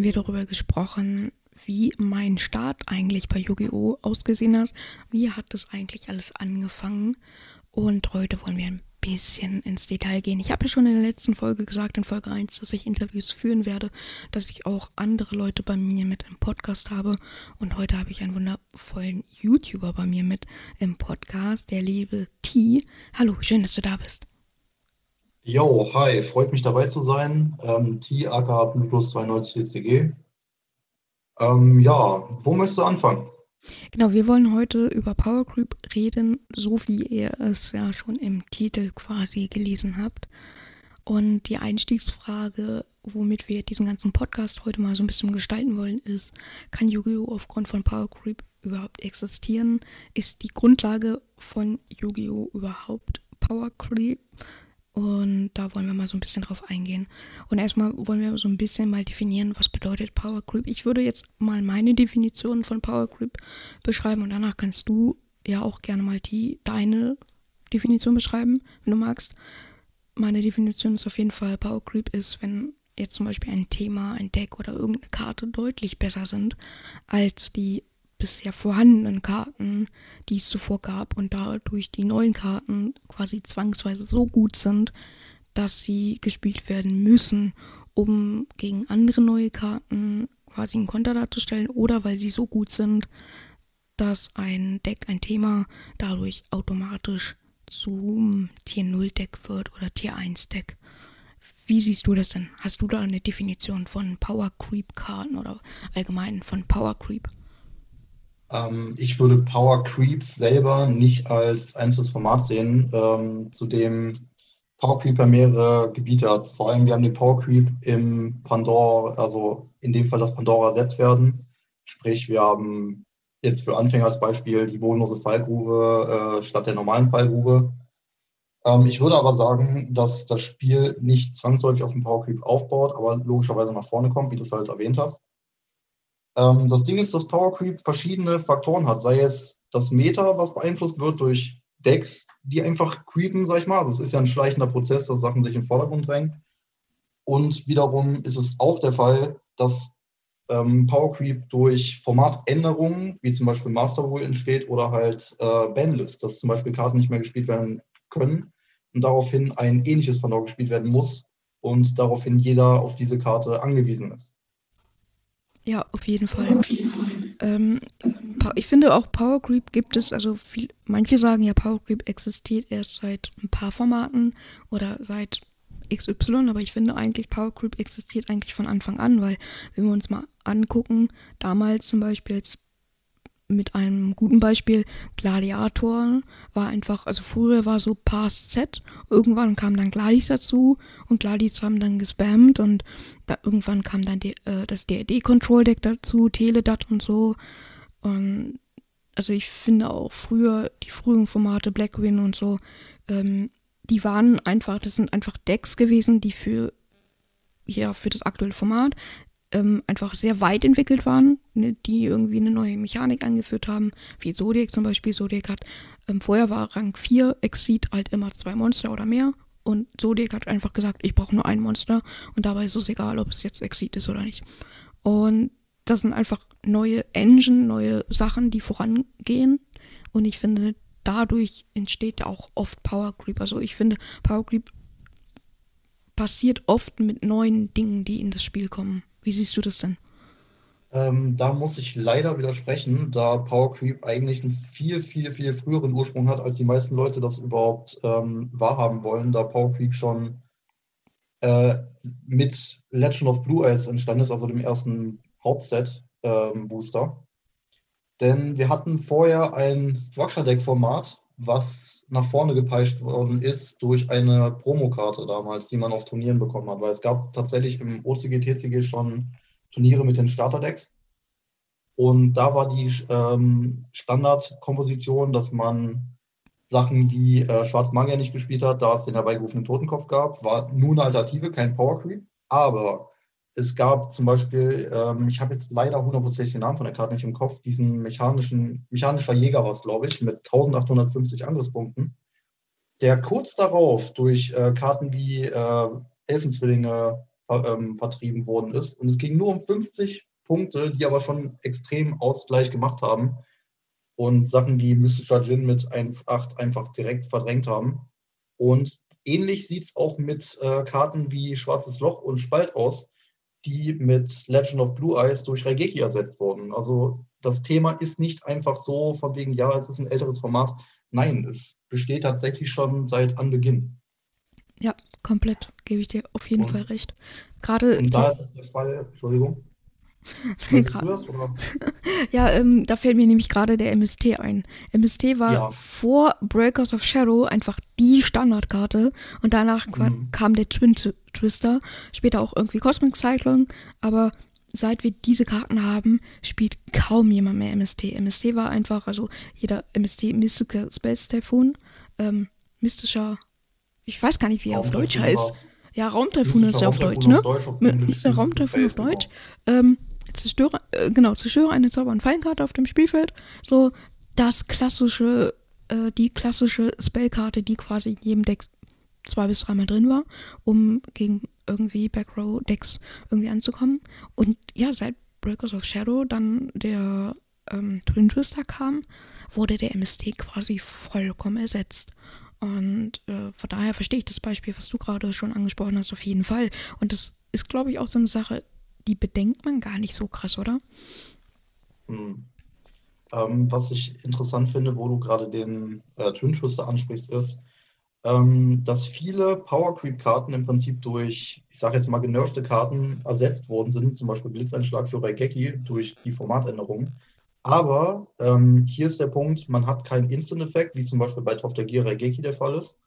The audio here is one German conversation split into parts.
haben wir darüber gesprochen, wie mein Start eigentlich bei Yu-Gi-Oh! ausgesehen hat. Wie hat das eigentlich alles angefangen? Und heute wollen wir ein bisschen ins Detail gehen. Ich habe ja schon in der letzten Folge gesagt, in Folge 1, dass ich Interviews führen werde, dass ich auch andere Leute bei mir mit im Podcast habe. Und heute habe ich einen wundervollen YouTuber bei mir mit im Podcast, der liebe T. Hallo, schön, dass du da bist. Jo, hi, freut mich dabei zu sein. Ähm, T, aka Plus 92 DCG. Ähm, ja, wo möchtest du anfangen? Genau, wir wollen heute über Power Creep reden, so wie ihr es ja schon im Titel quasi gelesen habt. Und die Einstiegsfrage, womit wir diesen ganzen Podcast heute mal so ein bisschen gestalten wollen, ist, kann Yu-Gi-Oh! aufgrund von Power Creep überhaupt existieren? Ist die Grundlage von Yu-Gi-Oh! überhaupt Power Creep? Und da wollen wir mal so ein bisschen drauf eingehen. Und erstmal wollen wir so ein bisschen mal definieren, was bedeutet Power Creep. Ich würde jetzt mal meine Definition von Power Creep beschreiben und danach kannst du ja auch gerne mal die deine Definition beschreiben, wenn du magst. Meine Definition ist auf jeden Fall, Power Creep ist, wenn jetzt zum Beispiel ein Thema, ein Deck oder irgendeine Karte deutlich besser sind als die bisher vorhandenen Karten, die es zuvor gab und dadurch die neuen Karten quasi zwangsweise so gut sind, dass sie gespielt werden müssen, um gegen andere neue Karten quasi einen Konter darzustellen oder weil sie so gut sind, dass ein Deck, ein Thema dadurch automatisch zum Tier 0 Deck wird oder Tier 1 Deck. Wie siehst du das denn? Hast du da eine Definition von Power Creep Karten oder allgemein von Power Creep? Ähm, ich würde Power Creeps selber nicht als einzelnes Format sehen, ähm, zu dem Power Creep ja mehrere Gebiete hat. Vor allem, wir haben den Power Creep im Pandora, also in dem Fall das Pandora ersetzt werden. Sprich, wir haben jetzt für Anfänger als Beispiel die bodenlose Fallgrube äh, statt der normalen Fallgrube. Ähm, ich würde aber sagen, dass das Spiel nicht zwangsläufig auf dem Power Creep aufbaut, aber logischerweise nach vorne kommt, wie du es halt erwähnt hast. Ähm, das Ding ist, dass Power Creep verschiedene Faktoren hat, sei es das Meta, was beeinflusst wird durch Decks, die einfach creepen, sag ich mal. Also es ist ja ein schleichender Prozess, dass Sachen sich im Vordergrund drängen. Und wiederum ist es auch der Fall, dass ähm, Power Creep durch Formatänderungen, wie zum Beispiel Master Rule entsteht oder halt äh, Banlist, dass zum Beispiel Karten nicht mehr gespielt werden können und daraufhin ein ähnliches Pandora gespielt werden muss und daraufhin jeder auf diese Karte angewiesen ist. Ja, auf jeden Fall. Ähm, ich finde auch Power Creep gibt es, also viel, manche sagen ja, Power Creep existiert erst seit ein paar Formaten oder seit XY, aber ich finde eigentlich, Power Creep existiert eigentlich von Anfang an, weil wenn wir uns mal angucken, damals zum Beispiel als mit einem guten Beispiel, Gladiator war einfach, also früher war so Pass Z, irgendwann kam dann Gladys dazu und Gladys haben dann gespammt und da, irgendwann kam dann die, äh, das DRD-Control-Deck dazu, Teledat und so. Und also ich finde auch früher, die frühen Formate, Blackwin und so, ähm, die waren einfach, das sind einfach Decks gewesen, die für ja, für das aktuelle Format ähm, einfach sehr weit entwickelt waren, ne, die irgendwie eine neue Mechanik eingeführt haben, wie Zodiac zum Beispiel. Zodiac hat, ähm, vorher war Rang 4 Exceed halt immer zwei Monster oder mehr und Zodiac hat einfach gesagt, ich brauche nur ein Monster und dabei ist es egal, ob es jetzt Exceed ist oder nicht. Und das sind einfach neue Engine, neue Sachen, die vorangehen und ich finde, dadurch entsteht auch oft Power Creep. Also ich finde, Power Creep passiert oft mit neuen Dingen, die in das Spiel kommen. Wie siehst du das denn? Ähm, da muss ich leider widersprechen, da Power Creep eigentlich einen viel, viel, viel früheren Ursprung hat, als die meisten Leute das überhaupt ähm, wahrhaben wollen, da Power Creep schon äh, mit Legend of Blue Eyes entstanden ist, also dem ersten Hauptset-Booster. Ähm, Denn wir hatten vorher ein Structure Deck-Format, was nach vorne gepeitscht worden ist durch eine Promokarte damals, die man auf Turnieren bekommen hat. Weil es gab tatsächlich im OCG, TCG schon Turniere mit den Starterdecks. Und da war die ähm, Standardkomposition, dass man Sachen wie äh, Schwarz Magier nicht gespielt hat, da es den herbeigerufenen Totenkopf gab, war nur eine Alternative, kein Power Creep. Aber es gab zum Beispiel, ähm, ich habe jetzt leider hundertprozentig den Namen von der Karte nicht im Kopf, diesen mechanischen, mechanischer Jäger war es, glaube ich, mit 1850 Angriffspunkten, der kurz darauf durch äh, Karten wie äh, Elfenzwillinge ähm, vertrieben worden ist. Und es ging nur um 50 Punkte, die aber schon extrem Ausgleich gemacht haben und Sachen wie mystischer Gin mit 1,8 einfach direkt verdrängt haben. Und ähnlich sieht es auch mit äh, Karten wie Schwarzes Loch und Spalt aus, die mit Legend of Blue Eyes durch Raigeki ersetzt wurden. Also das Thema ist nicht einfach so von wegen, ja, es ist ein älteres Format. Nein, es besteht tatsächlich schon seit Anbeginn. Ja, komplett, gebe ich dir auf jeden und, Fall recht. Gerade. Und da ist der Fall, Entschuldigung. ja, ähm, da fällt mir nämlich gerade der MST ein. MST war ja. vor Breakers of Shadow einfach die Standardkarte und danach mhm. kam der Twin Twister, später auch irgendwie Cosmic Cyclone, aber seit wir diese Karten haben, spielt kaum jemand mehr MST. MST war einfach, also jeder MST Mystical Space Typhoon, ähm, mystischer, ich weiß gar nicht, wie er auf Deutsch heißt. Ja, Raumtyphoon ist ja auf Deutsch, ne? Mr. Raumtyphoon auf Deutsch. Ähm, zerstöre, äh, genau, zerstöre eine Zauber- und Fallenkarte auf dem Spielfeld. So das klassische, äh, die klassische Spellkarte, die quasi in jedem Deck zwei bis dreimal drin war, um gegen irgendwie Backrow-Decks irgendwie anzukommen. Und ja, seit Breakers of Shadow dann der ähm, Twin Twister kam, wurde der MST quasi vollkommen ersetzt. Und äh, von daher verstehe ich das Beispiel, was du gerade schon angesprochen hast, auf jeden Fall. Und das ist, glaube ich, auch so eine Sache, die bedenkt man gar nicht so krass, oder? Hm. Ähm, was ich interessant finde, wo du gerade den äh, Twin Twister ansprichst, ist, ähm, dass viele Power Creep Karten im Prinzip durch, ich sage jetzt mal, genervte Karten ersetzt worden sind, zum Beispiel Blitzeinschlag für Raigeki durch die Formatänderung. Aber ähm, hier ist der Punkt, man hat keinen Instant-Effekt, wie zum Beispiel bei Top der Gear Raigeki der Fall ist,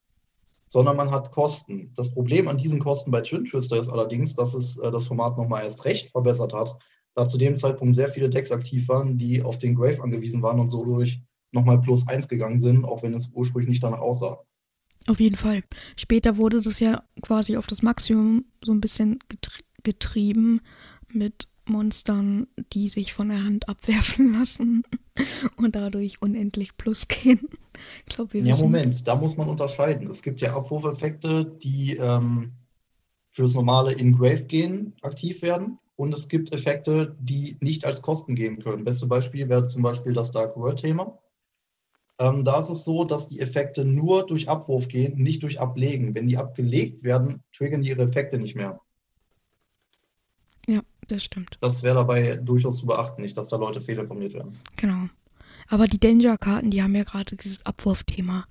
sondern man hat Kosten. Das Problem an diesen Kosten bei Twin Twister ist allerdings, dass es äh, das Format nochmal erst recht verbessert hat, da zu dem Zeitpunkt sehr viele Decks aktiv waren, die auf den Grave angewiesen waren und so durch nochmal plus eins gegangen sind, auch wenn es ursprünglich nicht danach aussah. Auf jeden Fall. Später wurde das ja quasi auf das Maximum so ein bisschen getri getrieben mit Monstern, die sich von der Hand abwerfen lassen und dadurch unendlich plus gehen. Ich glaube, wir Ja, Moment, da muss man unterscheiden. Es gibt ja Abwurfeffekte, die ähm, für das normale In-Grave gehen aktiv werden. Und es gibt Effekte, die nicht als Kosten gehen können. Beste Beispiel wäre zum Beispiel das Dark World-Thema. Ähm, da ist es so, dass die Effekte nur durch Abwurf gehen, nicht durch Ablegen. Wenn die abgelegt werden, triggern die ihre Effekte nicht mehr. Ja, das stimmt. Das wäre dabei durchaus zu beachten, nicht, dass da Leute fehlinformiert werden. Genau. Aber die Danger-Karten, die haben ja gerade dieses Abwurfthema.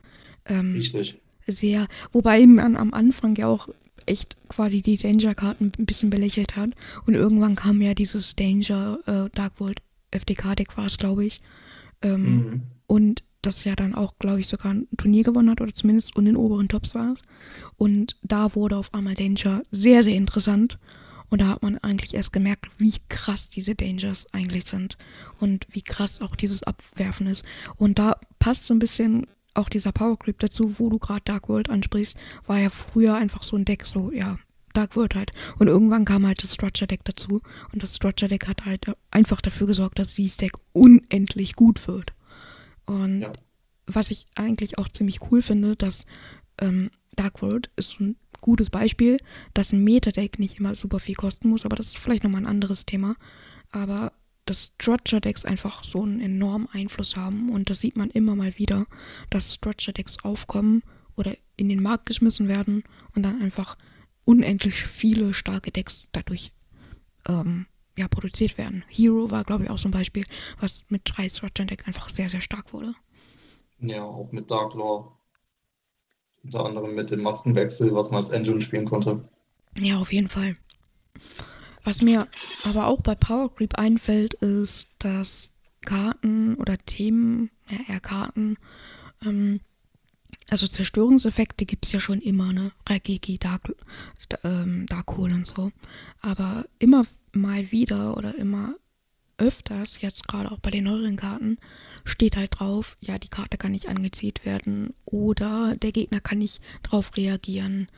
Ähm, Richtig. Sehr. Wobei man am Anfang ja auch echt quasi die Danger-Karten ein bisschen belächelt hat. Und irgendwann kam ja dieses Danger äh, Dark World FDK-Deck war es, glaube ich. Ähm, mhm. Und das ja dann auch, glaube ich, sogar ein Turnier gewonnen hat oder zumindest in den oberen Tops war es. Und da wurde auf einmal Danger sehr, sehr interessant. Und da hat man eigentlich erst gemerkt, wie krass diese Dangers eigentlich sind und wie krass auch dieses Abwerfen ist. Und da passt so ein bisschen auch dieser Power Creep dazu, wo du gerade Dark World ansprichst, war ja früher einfach so ein Deck, so, ja, Dark World halt. Und irgendwann kam halt das Structure Deck dazu. Und das Structure Deck hat halt einfach dafür gesorgt, dass dieses Deck unendlich gut wird. Und ja. was ich eigentlich auch ziemlich cool finde, dass ähm, Dark World ist ein gutes Beispiel, dass ein Meta-Deck nicht immer super viel kosten muss, aber das ist vielleicht nochmal ein anderes Thema. Aber dass Structure-Decks einfach so einen enormen Einfluss haben und das sieht man immer mal wieder, dass Structure-Decks aufkommen oder in den Markt geschmissen werden und dann einfach unendlich viele starke Decks dadurch ähm, ja, produziert werden. Hero war, glaube ich, auch so ein Beispiel, was mit drei Structure Deck einfach sehr, sehr stark wurde. Ja, auch mit Dark Law. Unter anderem mit dem Maskenwechsel, was man als Engine spielen konnte. Ja, auf jeden Fall. Was mir aber auch bei Power Creep einfällt, ist, dass Karten oder Themen, ja, eher Karten, ähm, also Zerstörungseffekte gibt es ja schon immer, ne? Raigeki, Dark, ähm, Darkhold und so. Aber immer mal wieder oder immer öfters, jetzt gerade auch bei den neueren Karten, steht halt drauf, ja, die Karte kann nicht angezählt werden oder der Gegner kann nicht drauf reagieren.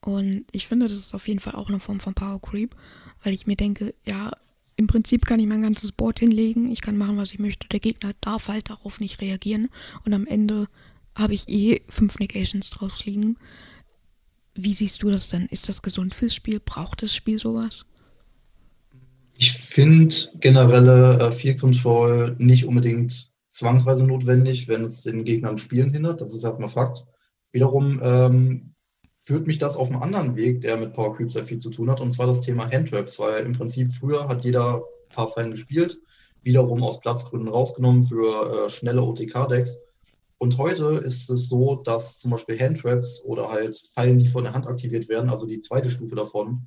Und ich finde, das ist auf jeden Fall auch eine Form von Power Creep, weil ich mir denke, ja, im Prinzip kann ich mein ganzes Board hinlegen, ich kann machen, was ich möchte. Der Gegner darf halt darauf nicht reagieren und am Ende habe ich eh fünf Negations drauf liegen wie siehst du das denn? Ist das gesund fürs Spiel? Braucht das Spiel sowas? Ich finde generelle äh, Field Control nicht unbedingt zwangsweise notwendig, wenn es den Gegner am Spielen hindert. Das ist erstmal Fakt. Wiederum ähm, führt mich das auf einen anderen Weg, der mit Power Creep sehr viel zu tun hat, und zwar das Thema Handtraps, weil im Prinzip früher hat jeder Pathfinder gespielt, wiederum aus Platzgründen rausgenommen für äh, schnelle OTK-Decks. Und heute ist es so, dass zum Beispiel Handtraps oder halt Fallen, die von der Hand aktiviert werden, also die zweite Stufe davon,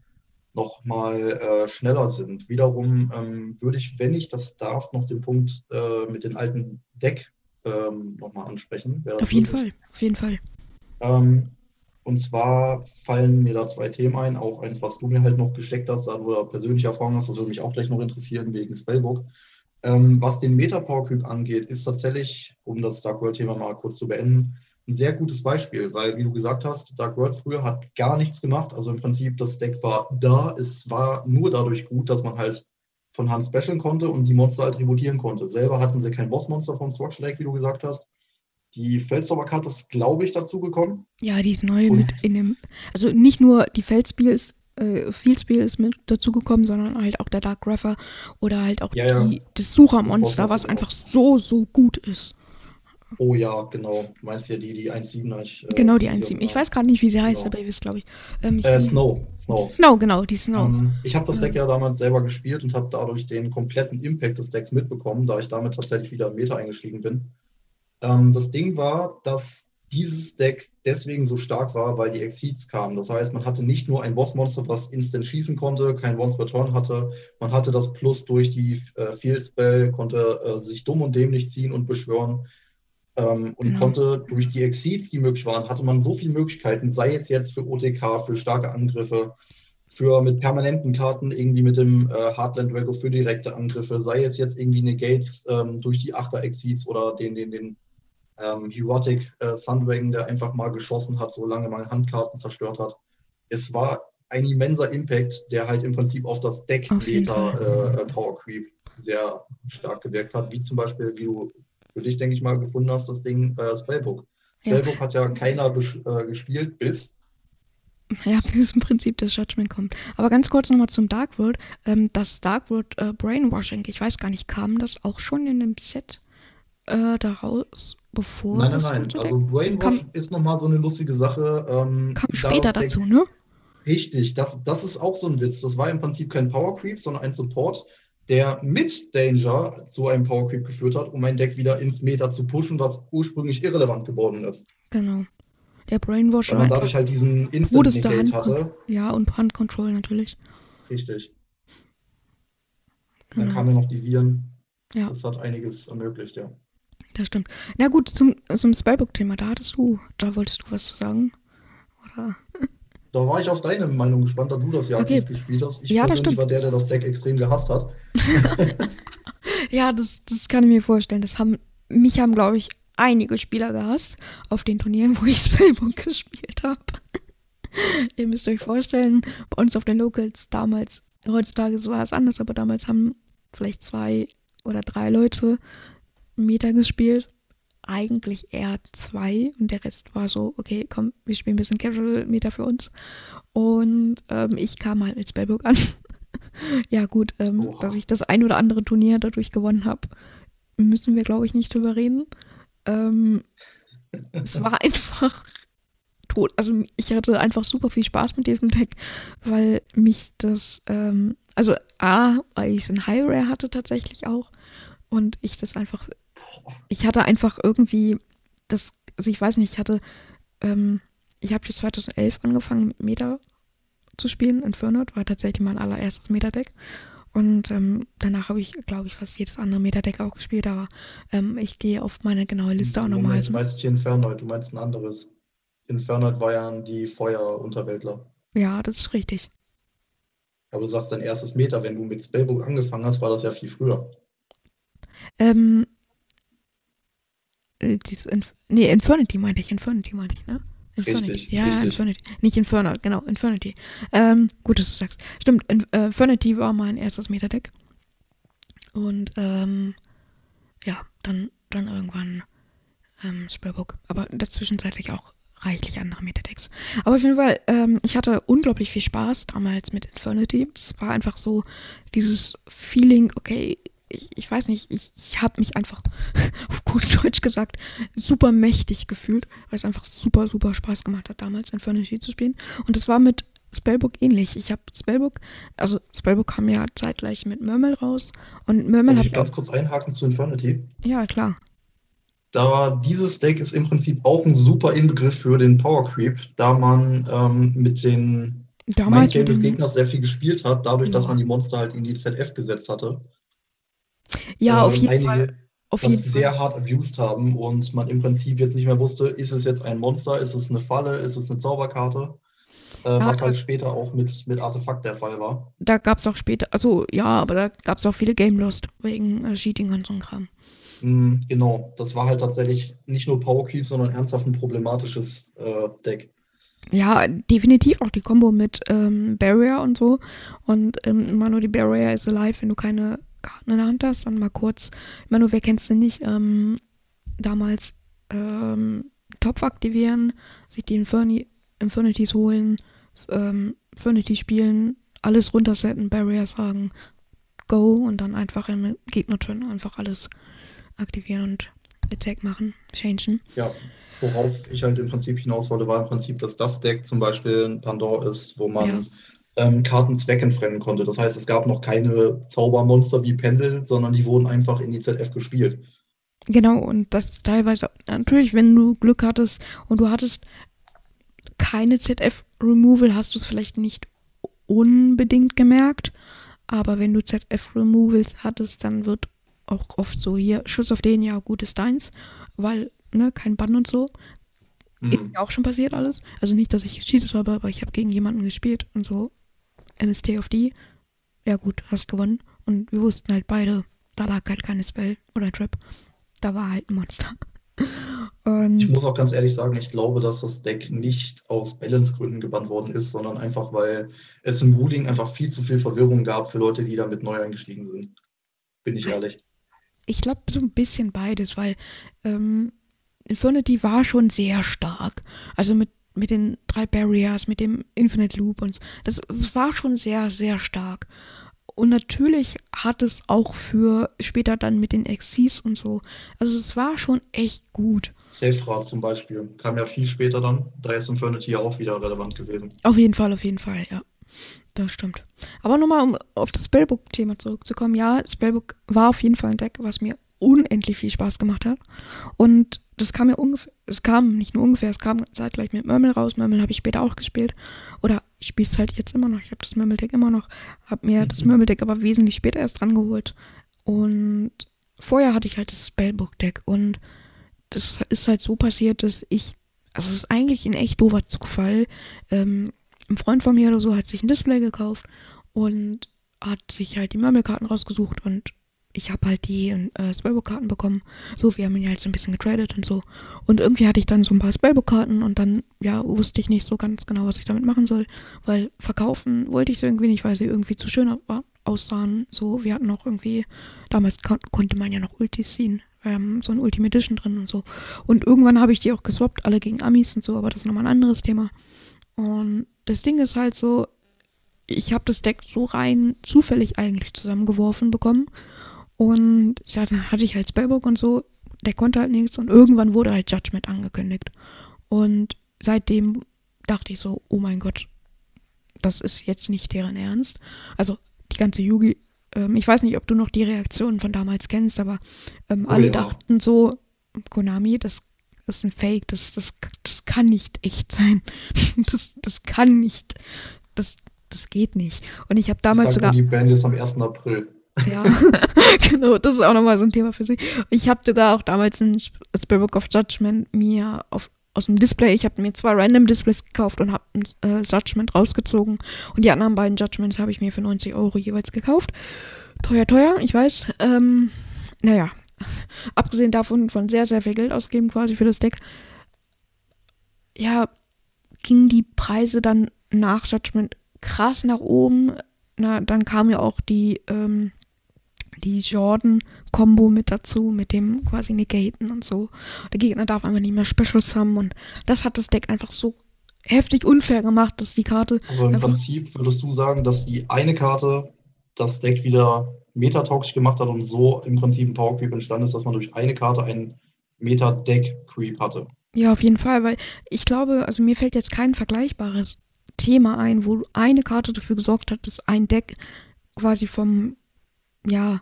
nochmal äh, schneller sind. Wiederum ähm, würde ich, wenn ich das darf, noch den Punkt äh, mit dem alten Deck ähm, nochmal ansprechen. Auf jeden Fall, auf jeden Fall. Ähm, und zwar fallen mir da zwei Themen ein, auch eins, was du mir halt noch gesteckt hast, da persönliche Erfahrung hast, das würde mich auch gleich noch interessieren wegen Spellbook. Ähm, was den Meta-Power-Cube angeht, ist tatsächlich, um das Dark World-Thema mal kurz zu beenden, ein sehr gutes Beispiel, weil, wie du gesagt hast, Dark World früher hat gar nichts gemacht. Also im Prinzip, das Deck war da, es war nur dadurch gut, dass man halt von Hand specialen konnte und die Monster attributieren konnte. Selber hatten sie kein Bossmonster von Swatch Lake, wie du gesagt hast. Die Feldzauberkarte ist, glaube ich, dazugekommen. Ja, die ist neu und mit in dem. Also nicht nur die Feldspiel ist, äh, Fieldspiel ist mit dazugekommen, sondern halt auch der Dark Grapher oder halt auch ja, die, das Suchermonster, was einfach so, so gut ist. Oh ja, genau. Du meinst ja die, die 1.7. Ich, äh, genau, die 1.7. Ich weiß gerade nicht, wie sie heißt, genau. aber ihr wisst, glaube ich. Ähm, ich äh, Snow. Snow. Snow, genau, die Snow. Ähm, ich habe das Deck ja damals selber gespielt und habe dadurch den kompletten Impact des Decks mitbekommen, da ich damit tatsächlich wieder im Meta eingestiegen bin. Ähm, das Ding war, dass dieses Deck deswegen so stark war, weil die Exceeds kamen. Das heißt, man hatte nicht nur ein Bossmonster, was instant schießen konnte, kein Once per Turn hatte. Man hatte das Plus durch die äh, Field Spell, konnte äh, sich dumm und dämlich ziehen und beschwören. Ähm, und genau. konnte durch die Exceeds, die möglich waren, hatte man so viele Möglichkeiten, sei es jetzt für OTK, für starke Angriffe, für mit permanenten Karten, irgendwie mit dem äh, Heartland Drago für direkte Angriffe, sei es jetzt irgendwie Negates ähm, durch die Achter Exceeds oder den, den, den ähm, Heroic äh, Sundragon, der einfach mal geschossen hat, solange man Handkarten zerstört hat. Es war ein immenser Impact, der halt im Prinzip auf das Deck Meta äh, Power Creep sehr stark gewirkt hat, wie zum Beispiel, wie du für dich, denke ich mal, gefunden hast, das Ding äh, Spellbook. Spellbook ja. hat ja keiner äh, gespielt, bis ja, bis im Prinzip das Judgment kommt. Aber ganz kurz nochmal zum Dark World. Ähm, das Dark World äh, Brainwashing, ich weiß gar nicht, kam das auch schon in dem Set äh, daraus? bevor. Nein, nein, nein. Also Brainwash kam, ist nochmal so eine lustige Sache. Ähm, kam später dazu, ne? Richtig, das, das ist auch so ein Witz. Das war im Prinzip kein Power Creep, sondern ein Support, der mit Danger zu einem Power Creep geführt hat, um ein Deck wieder ins Meta zu pushen, was ursprünglich irrelevant geworden ist. Genau. Der Brainwash man dadurch halt diesen Instant Negate hatte. Ja, und Hand Control natürlich. Richtig. Genau. Dann kamen ja noch die Viren. Ja. Das hat einiges ermöglicht, ja. Das stimmt. Na gut, zum, zum Spellbook-Thema, da hattest du, da wolltest du was zu sagen? Oder? Da war ich auf deine Meinung gespannt, da du das ja okay. aktiv gespielt hast. Ich ja, das stimmt. war der, der das Deck extrem gehasst hat. ja, das, das kann ich mir vorstellen. Das haben, mich haben, glaube ich, einige Spieler gehasst auf den Turnieren, wo ich Spellbook gespielt habe. Ihr müsst euch vorstellen, bei uns auf den Locals damals, heutzutage war es anders, aber damals haben vielleicht zwei oder drei Leute Meter gespielt. Eigentlich eher zwei und der Rest war so, okay, komm, wir spielen ein bisschen Casual Meter für uns. Und ähm, ich kam halt mit Spellbook an. ja, gut, ähm, dass ich das ein oder andere Turnier dadurch gewonnen habe, müssen wir, glaube ich, nicht drüber reden. Ähm, es war einfach tot. Also ich hatte einfach super viel Spaß mit diesem Deck, weil mich das, ähm, also A, weil ich es in High Rare hatte tatsächlich auch und ich das einfach ich hatte einfach irgendwie das, also ich weiß nicht, ich hatte, ähm, ich habe 2011 angefangen mit Meta zu spielen. Infernot war tatsächlich mein allererstes Meta-Deck. Und ähm, danach habe ich, glaube ich, fast jedes andere Meta-Deck auch gespielt, aber ähm, ich gehe auf meine genaue Liste auch nochmal. Du meinst nicht Infernoid, du meinst ein anderes. Infernoid war ja die Feuerunterweltler. Ja, das ist richtig. Aber du sagst dein erstes Meta, wenn du mit Spellbook angefangen hast, war das ja viel früher. Ähm, äh, dieses Inf nee, Infernity meinte ich, Infernity meinte ich, ne? Infernity. Richtig, ja, richtig. Infernity. Nicht Inferno, genau, Infernity. Ähm, gut, dass du sagst. Stimmt, äh, Infernity war mein erstes Metadeck. Und, ähm, ja, dann, dann irgendwann ähm, Spellbook. Aber dazwischenzeitlich auch reichlich andere Metadecks. Aber auf jeden Fall, ähm, ich hatte unglaublich viel Spaß damals mit Infernity. Es war einfach so dieses Feeling, okay, ich, ich weiß nicht, ich, ich habe mich einfach, auf gut Deutsch gesagt, super mächtig gefühlt, weil es einfach super, super Spaß gemacht hat, damals Infernity zu spielen. Und es war mit Spellbook ähnlich. Ich habe Spellbook, also Spellbook kam ja zeitgleich mit Murmel raus und Murmel habe ich ganz kurz einhaken zu Infernity. Ja, klar. Da dieses Deck ist im Prinzip auch ein super Inbegriff für den Power Creep, da man ähm, mit den Damals Mindgame des Gegners sehr viel gespielt hat, dadurch, ja. dass man die Monster halt in die ZF gesetzt hatte. Ja, ähm, auf jeden einige Fall. Auf das sehr Fall. hart abused haben und man im Prinzip jetzt nicht mehr wusste, ist es jetzt ein Monster, ist es eine Falle, ist es eine Zauberkarte? Äh, ja, was halt später auch mit, mit Artefakt der Fall war. Da gab es auch später, also ja, aber da gab es auch viele Game Lost wegen äh, Cheating und so Kram. Mm, genau, das war halt tatsächlich nicht nur Power Keep, sondern ernsthaft ein problematisches äh, Deck. Ja, definitiv auch die Combo mit ähm, Barrier und so. Und ähm, immer nur die Barrier is alive, wenn du keine Karten in der Hand hast. Und mal kurz, immer nur, wer kennst du nicht, ähm, damals ähm, Topf aktivieren, sich die Inferni Infinities holen, ähm, Infinity spielen, alles runtersetten, Barrier sagen, go und dann einfach im Gegner-Turn einfach alles aktivieren und Attack machen, changen. Ja, worauf ich halt im Prinzip hinaus wollte, war im Prinzip, dass das Deck zum Beispiel ein Pandora ist, wo man ja. Ähm, Karten zweckentfremden konnte. Das heißt, es gab noch keine Zaubermonster wie Pendel, sondern die wurden einfach in die ZF gespielt. Genau, und das teilweise, natürlich, wenn du Glück hattest und du hattest keine ZF-Removal, hast du es vielleicht nicht unbedingt gemerkt. Aber wenn du ZF-Removals hattest, dann wird auch oft so hier Schuss auf den, ja, gutes deins, weil, ne, kein Bann und so. Mhm. Ist mir auch schon passiert alles. Also nicht, dass ich gecheatet habe, aber ich habe gegen jemanden gespielt und so. MST auf die. Ja gut, hast gewonnen. Und wir wussten halt beide, da lag halt keine Spell oder Trap. Da war halt ein Monster. Und ich muss auch ganz ehrlich sagen, ich glaube, dass das Deck nicht aus Balance-Gründen gebannt worden ist, sondern einfach, weil es im Wooling einfach viel zu viel Verwirrung gab für Leute, die damit neu eingestiegen sind. Bin ich ehrlich. Ich glaube, so ein bisschen beides, weil ähm, Infinity war schon sehr stark. Also mit, mit den drei Barriers, mit dem Infinite Loop und so. Das, das war schon sehr, sehr stark. Und natürlich hat es auch für später dann mit den Exis und so. Also es war schon echt gut. Safe-Rad zum Beispiel. Kam ja viel später dann. Da ist Infinity ja auch wieder relevant gewesen. Auf jeden Fall, auf jeden Fall, ja. Das stimmt. Aber nochmal, um auf das Spellbook-Thema zurückzukommen. Ja, Spellbook war auf jeden Fall ein Deck, was mir unendlich viel Spaß gemacht hat. Und das kam mir ungefähr, es kam nicht nur ungefähr, es kam zeitgleich mit Murmel raus. Murmel habe ich später auch gespielt. Oder ich spiele es halt jetzt immer noch. Ich habe das Murmel-Deck immer noch. Habe mir mhm. das Murmel-Deck aber wesentlich später erst dran geholt. Und vorher hatte ich halt das Spellbook-Deck. Und das ist halt so passiert, dass ich, also es ist eigentlich ein echt doofer Zufall. Ähm, ein Freund von mir oder so hat sich ein Display gekauft und hat sich halt die Murmelkarten rausgesucht und ich habe halt die äh, Spellbook-Karten bekommen. So, wir haben ihn halt so ein bisschen getradet und so. Und irgendwie hatte ich dann so ein paar Spellbook-Karten und dann, ja, wusste ich nicht so ganz genau, was ich damit machen soll. Weil verkaufen wollte ich sie irgendwie nicht, weil sie irgendwie zu schön aussahen. So, wir hatten auch irgendwie, damals kon konnte man ja noch Ultis ziehen. Ähm, so ein Ultimate Edition drin und so. Und irgendwann habe ich die auch geswappt, alle gegen Amis und so, aber das ist nochmal ein anderes Thema. Und das Ding ist halt so, ich habe das Deck so rein zufällig eigentlich zusammengeworfen bekommen und ja, dann hatte ich halt Spellbook und so, der konnte halt nichts und irgendwann wurde halt Judgment angekündigt. Und seitdem dachte ich so, oh mein Gott, das ist jetzt nicht deren Ernst. Also die ganze Yugi, ähm, ich weiß nicht, ob du noch die Reaktionen von damals kennst, aber ähm, oh, alle ja. dachten so, Konami, das ist ein Fake, das, das, das kann nicht echt sein. Das, das kann nicht, das, das geht nicht. Und ich habe damals sogar. Die Band ist am 1. April. Ja, genau, das ist auch nochmal so ein Thema für sich. Ich habe sogar auch damals ein Spellbook of Judgment mir auf, aus dem Display, ich habe mir zwei Random Displays gekauft und habe ein äh, Judgment rausgezogen. Und die anderen beiden Judgments habe ich mir für 90 Euro jeweils gekauft. Teuer, teuer, ich weiß. Ähm, naja, abgesehen davon von sehr, sehr viel Geld ausgeben quasi für das Deck. Ja, gingen die Preise dann nach Judgment krass nach oben. Na, dann kam ja auch die, ähm, die Jordan-Kombo mit dazu, mit dem quasi Negaten und so. Der Gegner darf einfach nicht mehr Specials haben und das hat das Deck einfach so heftig unfair gemacht, dass die Karte. Also im Prinzip würdest du sagen, dass die eine Karte das Deck wieder metatauglich gemacht hat und so im Prinzip ein Power Creep entstanden ist, dass man durch eine Karte einen Meta-Deck-Creep hatte. Ja, auf jeden Fall, weil ich glaube, also mir fällt jetzt kein vergleichbares Thema ein, wo eine Karte dafür gesorgt hat, dass ein Deck quasi vom, ja,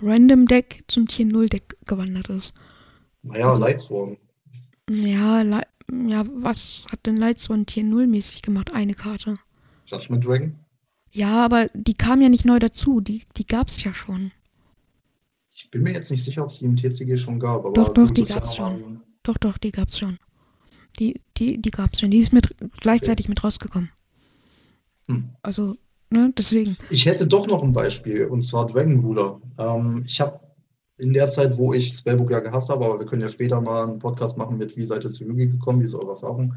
Random Deck zum Tier 0 Deck gewandert ist. Naja, also, Lightsworn. Ja, ja, was hat denn Lightsworn Tier 0 mäßig gemacht? Eine Karte. Judgment Dragon? Ja, aber die kam ja nicht neu dazu. Die, die gab es ja schon. Ich bin mir jetzt nicht sicher, ob es die im TCG schon gab. Aber doch, doch, die gab es ja schon. Doch, doch, die gab es schon. Die, die, die gab es schon. Die ist mit gleichzeitig okay. mit rausgekommen. Hm. Also, ne, deswegen. Ich hätte doch noch ein Beispiel, und zwar Dragon Ruler. Ähm, ich habe in der Zeit, wo ich Spellbook ja gehasst habe, aber wir können ja später mal einen Podcast machen mit, wie seid ihr zu Yugi gekommen, wie ist eure Erfahrung,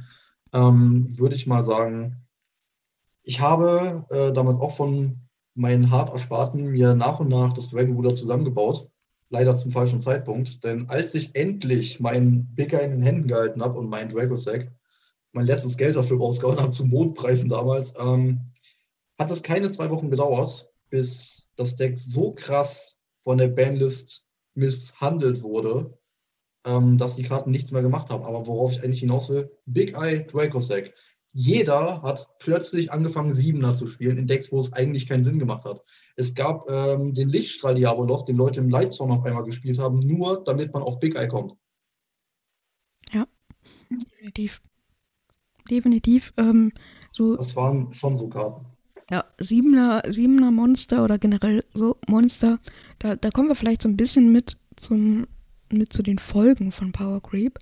ähm, würde ich mal sagen, ich habe äh, damals auch von meinen hart Ersparten mir nach und nach das Dragon Ruler zusammengebaut. Leider zum falschen Zeitpunkt, denn als ich endlich meinen Bigger in den Händen gehalten habe und meinen Dragossack, mein letztes Geld dafür rausgehauen habe, zu Mondpreisen damals, ähm, hat es keine zwei Wochen gedauert, bis das Deck so krass von der Bandlist misshandelt wurde, ähm, dass die Karten nichts mehr gemacht haben. Aber worauf ich eigentlich hinaus will, Big Eye Dracossack jeder hat plötzlich angefangen, Siebener zu spielen in Decks, wo es eigentlich keinen Sinn gemacht hat. Es gab ähm, den Lichtstrahl Diabolos, den Leute im Lightstorm auf einmal gespielt haben, nur damit man auf Big Eye kommt. Ja, definitiv. Definitiv. Ähm, so, das waren schon so Karten. Ja, Siebener, Siebener Monster oder generell so Monster, da, da kommen wir vielleicht so ein bisschen mit zum mit zu den Folgen von Power Creep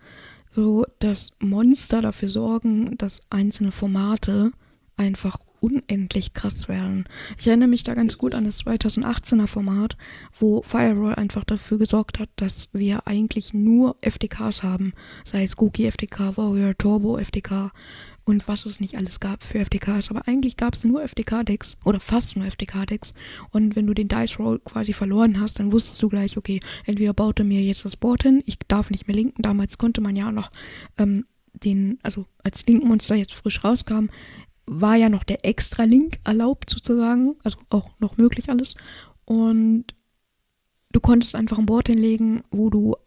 so dass Monster dafür sorgen, dass einzelne Formate einfach unendlich krass werden. Ich erinnere mich da ganz gut an das 2018er Format, wo Firewall einfach dafür gesorgt hat, dass wir eigentlich nur FDKs haben. Sei es Gookie FDK, Warrior, Turbo FDK, und was es nicht alles gab für FDKs. Aber eigentlich gab es nur FDK-Decks oder fast nur FDK-Decks. Und wenn du den Dice Roll quasi verloren hast, dann wusstest du gleich, okay, entweder baute mir jetzt das Board hin, ich darf nicht mehr linken. Damals konnte man ja noch ähm, den, also als Link-Monster jetzt frisch rauskam, war ja noch der extra Link erlaubt sozusagen, also auch noch möglich alles. Und du konntest einfach ein Board hinlegen, wo du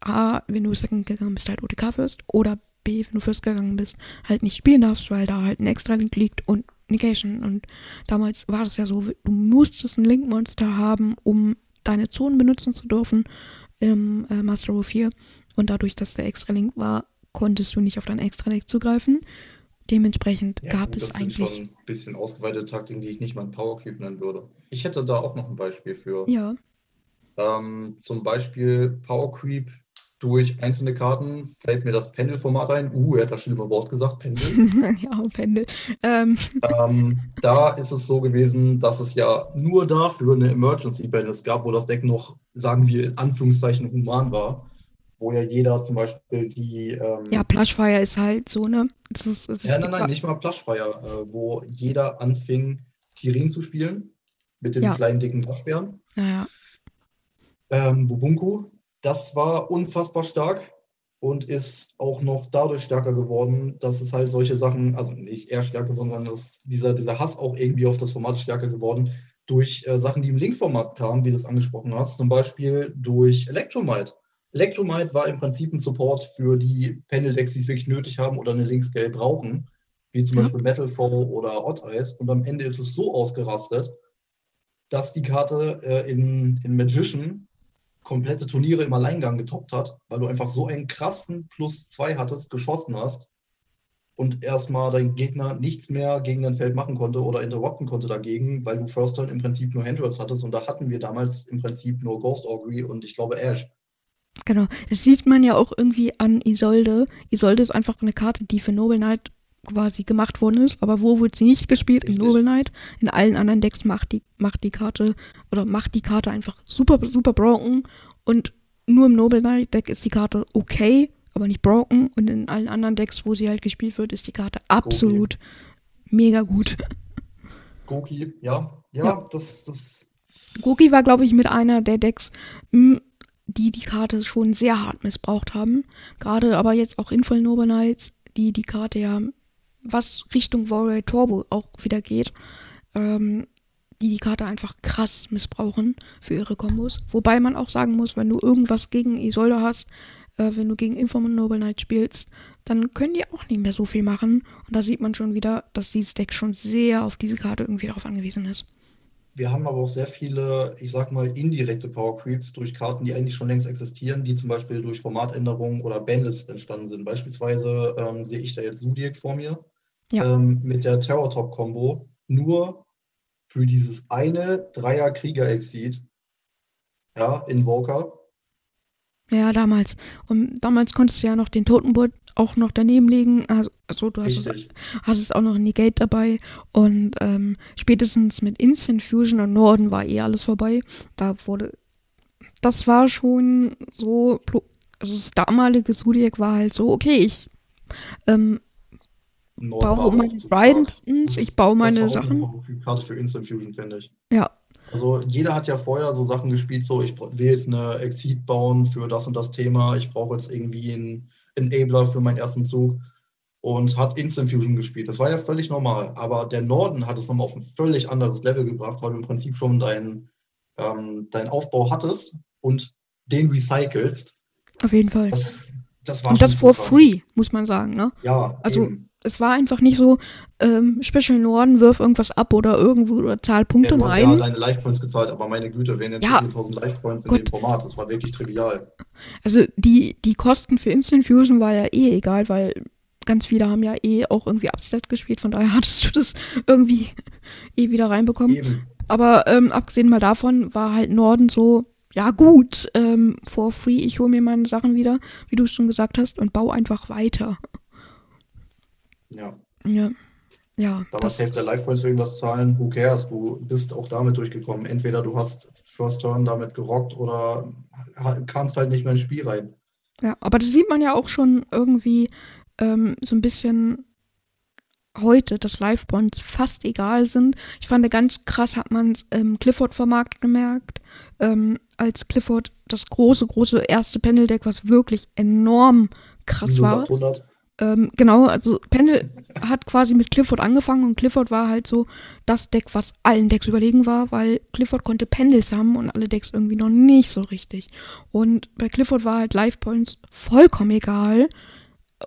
A, wenn du Second gegangen bist, halt OTK wirst oder B, wenn du First gegangen bist, halt nicht spielen darfst, weil da halt ein extra Link liegt und Negation. Und damals war das ja so, du musstest ein Link-Monster haben, um deine Zonen benutzen zu dürfen im äh, Master Row 4. Und dadurch, dass der extra Link war, konntest du nicht auf dein extra Link zugreifen. Dementsprechend ja, gab gut, es eigentlich. Das sind schon ein bisschen ausgeweitete Taktiken, die ich nicht mal ein Power Creep nennen würde. Ich hätte da auch noch ein Beispiel für. Ja. Ähm, zum Beispiel Power Creep durch einzelne Karten fällt mir das Pendelformat ein. Uh, er hat das schlimme Wort gesagt, Pendel. ja, Pendel. Ähm. Ähm, da ist es so gewesen, dass es ja nur dafür eine Emergency Bandlist gab, wo das Deck noch, sagen wir in Anführungszeichen, human war. Wo ja jeder zum Beispiel die. Ähm, ja, Plushfire ist halt so, ne? Das ist, das ja, nein, nein, nicht mal Plushfire, äh, wo jeder anfing, Kirin zu spielen. Mit den ja. kleinen, dicken Waschbären. Naja. Ähm, Bubunku, das war unfassbar stark und ist auch noch dadurch stärker geworden, dass es halt solche Sachen, also nicht eher stärker geworden, sondern dass dieser, dieser Hass auch irgendwie auf das Format stärker geworden durch äh, Sachen, die im Link-Format kamen, wie du es angesprochen hast, zum Beispiel durch Electromite. Electromite war im Prinzip ein Support für die Panel-Decks, die es wirklich nötig haben oder eine Link-Scale brauchen, wie zum ja. Beispiel Metal Foe oder Odd Eyes. Und am Ende ist es so ausgerastet, dass die Karte äh, in, in Magician komplette Turniere im Alleingang getoppt hat, weil du einfach so einen krassen Plus 2 hattest, geschossen hast und erstmal dein Gegner nichts mehr gegen dein Feld machen konnte oder interrupten konnte dagegen, weil du First Turn im Prinzip nur Handraps hattest und da hatten wir damals im Prinzip nur Ghost Augury und ich glaube Ash. Genau, das sieht man ja auch irgendwie an Isolde. Isolde ist einfach eine Karte, die für Noble Knight quasi gemacht worden ist, aber wo wird sie nicht gespielt? Richtig. In Noble Knight. In allen anderen Decks macht die, macht die Karte oder macht die Karte einfach super, super broken und nur im Noble Knight Deck ist die Karte okay, aber nicht broken und in allen anderen Decks, wo sie halt gespielt wird, ist die Karte absolut Goki. mega gut. Goki, ja. ja. Ja, das, das Goki war, glaube ich, mit einer der Decks, hm, die die Karte schon sehr hart missbraucht haben. Gerade aber jetzt auch Infall Noble Knights, die die Karte ja, was Richtung Warrior Turbo auch wieder geht, ähm, die die Karte einfach krass missbrauchen für ihre Kombos. Wobei man auch sagen muss, wenn du irgendwas gegen Isolde hast, äh, wenn du gegen Inform Noble Knight spielst, dann können die auch nicht mehr so viel machen. Und da sieht man schon wieder, dass dieses Deck schon sehr auf diese Karte irgendwie darauf angewiesen ist. Wir haben aber auch sehr viele, ich sag mal, indirekte Power Creeps durch Karten, die eigentlich schon längst existieren, die zum Beispiel durch Formatänderungen oder Bandlists entstanden sind. Beispielsweise ähm, sehe ich da jetzt Zodiac vor mir ja. ähm, mit der Terror Top Combo nur für dieses eine Dreier Krieger Exit, ja, Invoker, ja, damals. Und damals konntest du ja noch den Totenboot auch noch daneben legen. Also du hast es, hast es, auch noch in die Gate dabei. Und ähm, spätestens mit Instant Fusion und Norden war eh alles vorbei. Da wurde. Das war schon so. Also das damalige Zodiac war halt so, okay, ich ähm, baue meine Tridents, ich baue meine Sachen. Karte für Instant Fusion, finde ich. Ja, also jeder hat ja vorher so Sachen gespielt, so ich will jetzt eine Exit bauen für das und das Thema, ich brauche jetzt irgendwie einen Enabler für meinen ersten Zug und hat Instant Fusion gespielt. Das war ja völlig normal, aber der Norden hat es nochmal auf ein völlig anderes Level gebracht, weil du im Prinzip schon deinen ähm, dein Aufbau hattest und den recycelst. Auf jeden Fall. Das, das war und das for free, muss man sagen, ne? Ja, also eben es war einfach nicht so, ähm, Special Norden wirf irgendwas ab oder irgendwo oder zahl Punkte ja, rein. Ja, deine Life Points gezahlt, aber meine Güte, wenn jetzt ja, 4000 Life Points in dem Format, das war wirklich trivial. Also die, die Kosten für Instant Fusion war ja eh egal, weil ganz viele haben ja eh auch irgendwie Upset gespielt, von daher hattest du das irgendwie eh wieder reinbekommen. Eben. Aber ähm, abgesehen mal davon war halt Norden so, ja gut, ähm, for free, ich hole mir meine Sachen wieder, wie du schon gesagt hast, und baue einfach weiter. Ja. Ja. Ja, Damals hilft der Life Points für irgendwas zahlen, who cares? Du bist auch damit durchgekommen. Entweder du hast First Turn damit gerockt oder kamst halt nicht mehr ins Spiel rein. Ja, aber das sieht man ja auch schon irgendwie ähm, so ein bisschen heute, dass Life Points fast egal sind. Ich fand ganz krass, hat man es im Clifford-Vermarkt gemerkt, ähm, als Clifford das große, große erste Panel-Deck, was wirklich enorm krass Minus war. 800. Ähm, genau, also Pendel hat quasi mit Clifford angefangen und Clifford war halt so das Deck, was allen Decks überlegen war, weil Clifford konnte Pendels haben und alle Decks irgendwie noch nicht so richtig. Und bei Clifford war halt Life Points vollkommen egal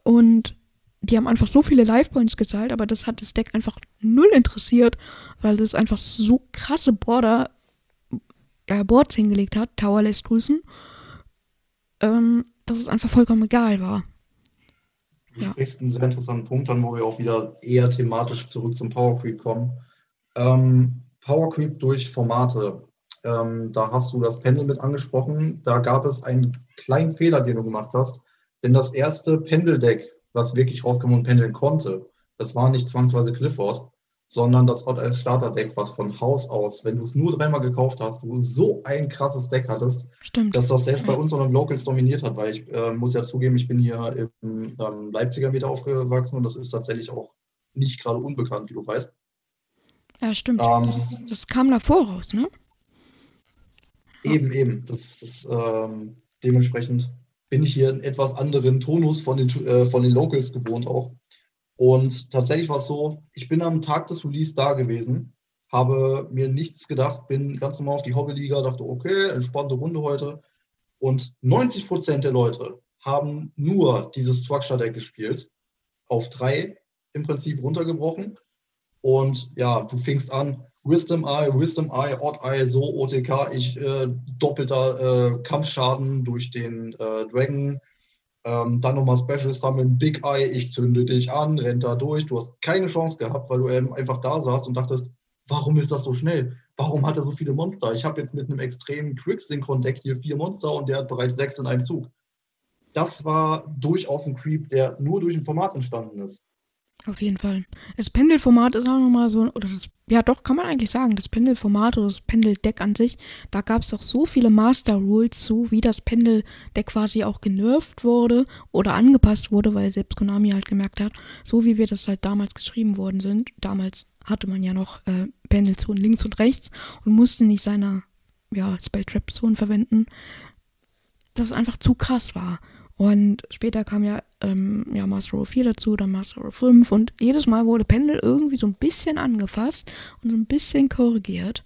und die haben einfach so viele Life Points gezahlt, aber das hat das Deck einfach null interessiert, weil das einfach so krasse Border, äh, Boards hingelegt hat, Tower lässt grüßen, ähm, dass es einfach vollkommen egal war. Du ja. sprichst einen sehr interessanten Punkt an, wo wir auch wieder eher thematisch zurück zum Power Creep kommen. Ähm, Power Creep durch Formate. Ähm, da hast du das Pendel mit angesprochen. Da gab es einen kleinen Fehler, den du gemacht hast. Denn das erste Pendeldeck, was wirklich rauskam und pendeln konnte, das war nicht zwangsweise Clifford, sondern das Odd als Starter-Deck, was von Haus aus, wenn du es nur dreimal gekauft hast, du so ein krasses Deck hattest, Stimmt. dass das selbst bei uns und Locals dominiert hat, weil ich äh, muss ja zugeben, ich bin hier im ähm, Leipziger wieder aufgewachsen und das ist tatsächlich auch nicht gerade unbekannt, wie du weißt. Ja, stimmt. Ähm, das, das, kam davor raus, ne? Eben, eben. Das ist ähm, dementsprechend bin ich hier einen etwas anderen Tonus von den, äh, von den Locals gewohnt auch. Und tatsächlich war es so, ich bin am Tag des Release da gewesen, habe mir nichts gedacht, bin ganz normal auf die Hobbyliga, dachte, okay, entspannte Runde heute. Und 90 Prozent der Leute haben nur dieses Structure Deck gespielt, auf drei im Prinzip runtergebrochen. Und ja, du fingst an, Wisdom Eye, Wisdom Eye, Odd Eye, so OTK, ich äh, doppelter äh, Kampfschaden durch den äh, Dragon, ähm, dann nochmal Special Summon, Big Eye, ich zünde dich an, rennt da durch. Du hast keine Chance gehabt, weil du eben einfach da saßt und dachtest, warum ist das so schnell? Warum hat er so viele Monster? Ich habe jetzt mit einem extremen Quick-Synchron-Deck hier vier Monster und der hat bereits sechs in einem Zug. Das war durchaus ein Creep, der nur durch ein Format entstanden ist. Auf jeden Fall. Das Pendelformat ist auch nochmal so, oder das, ja doch, kann man eigentlich sagen, das Pendelformat oder das Pendeldeck an sich, da gab es doch so viele Master Rules zu, wie das Pendeldeck quasi auch genervt wurde oder angepasst wurde, weil selbst Konami halt gemerkt hat, so wie wir das halt damals geschrieben worden sind, damals hatte man ja noch äh, Pendel zu links und rechts und musste nicht seiner ja, Spell Trap Zone verwenden, dass es einfach zu krass war. Und später kam ja, ähm, ja Master Row 4 dazu, dann Master Row 5 und jedes Mal wurde Pendel irgendwie so ein bisschen angefasst und so ein bisschen korrigiert.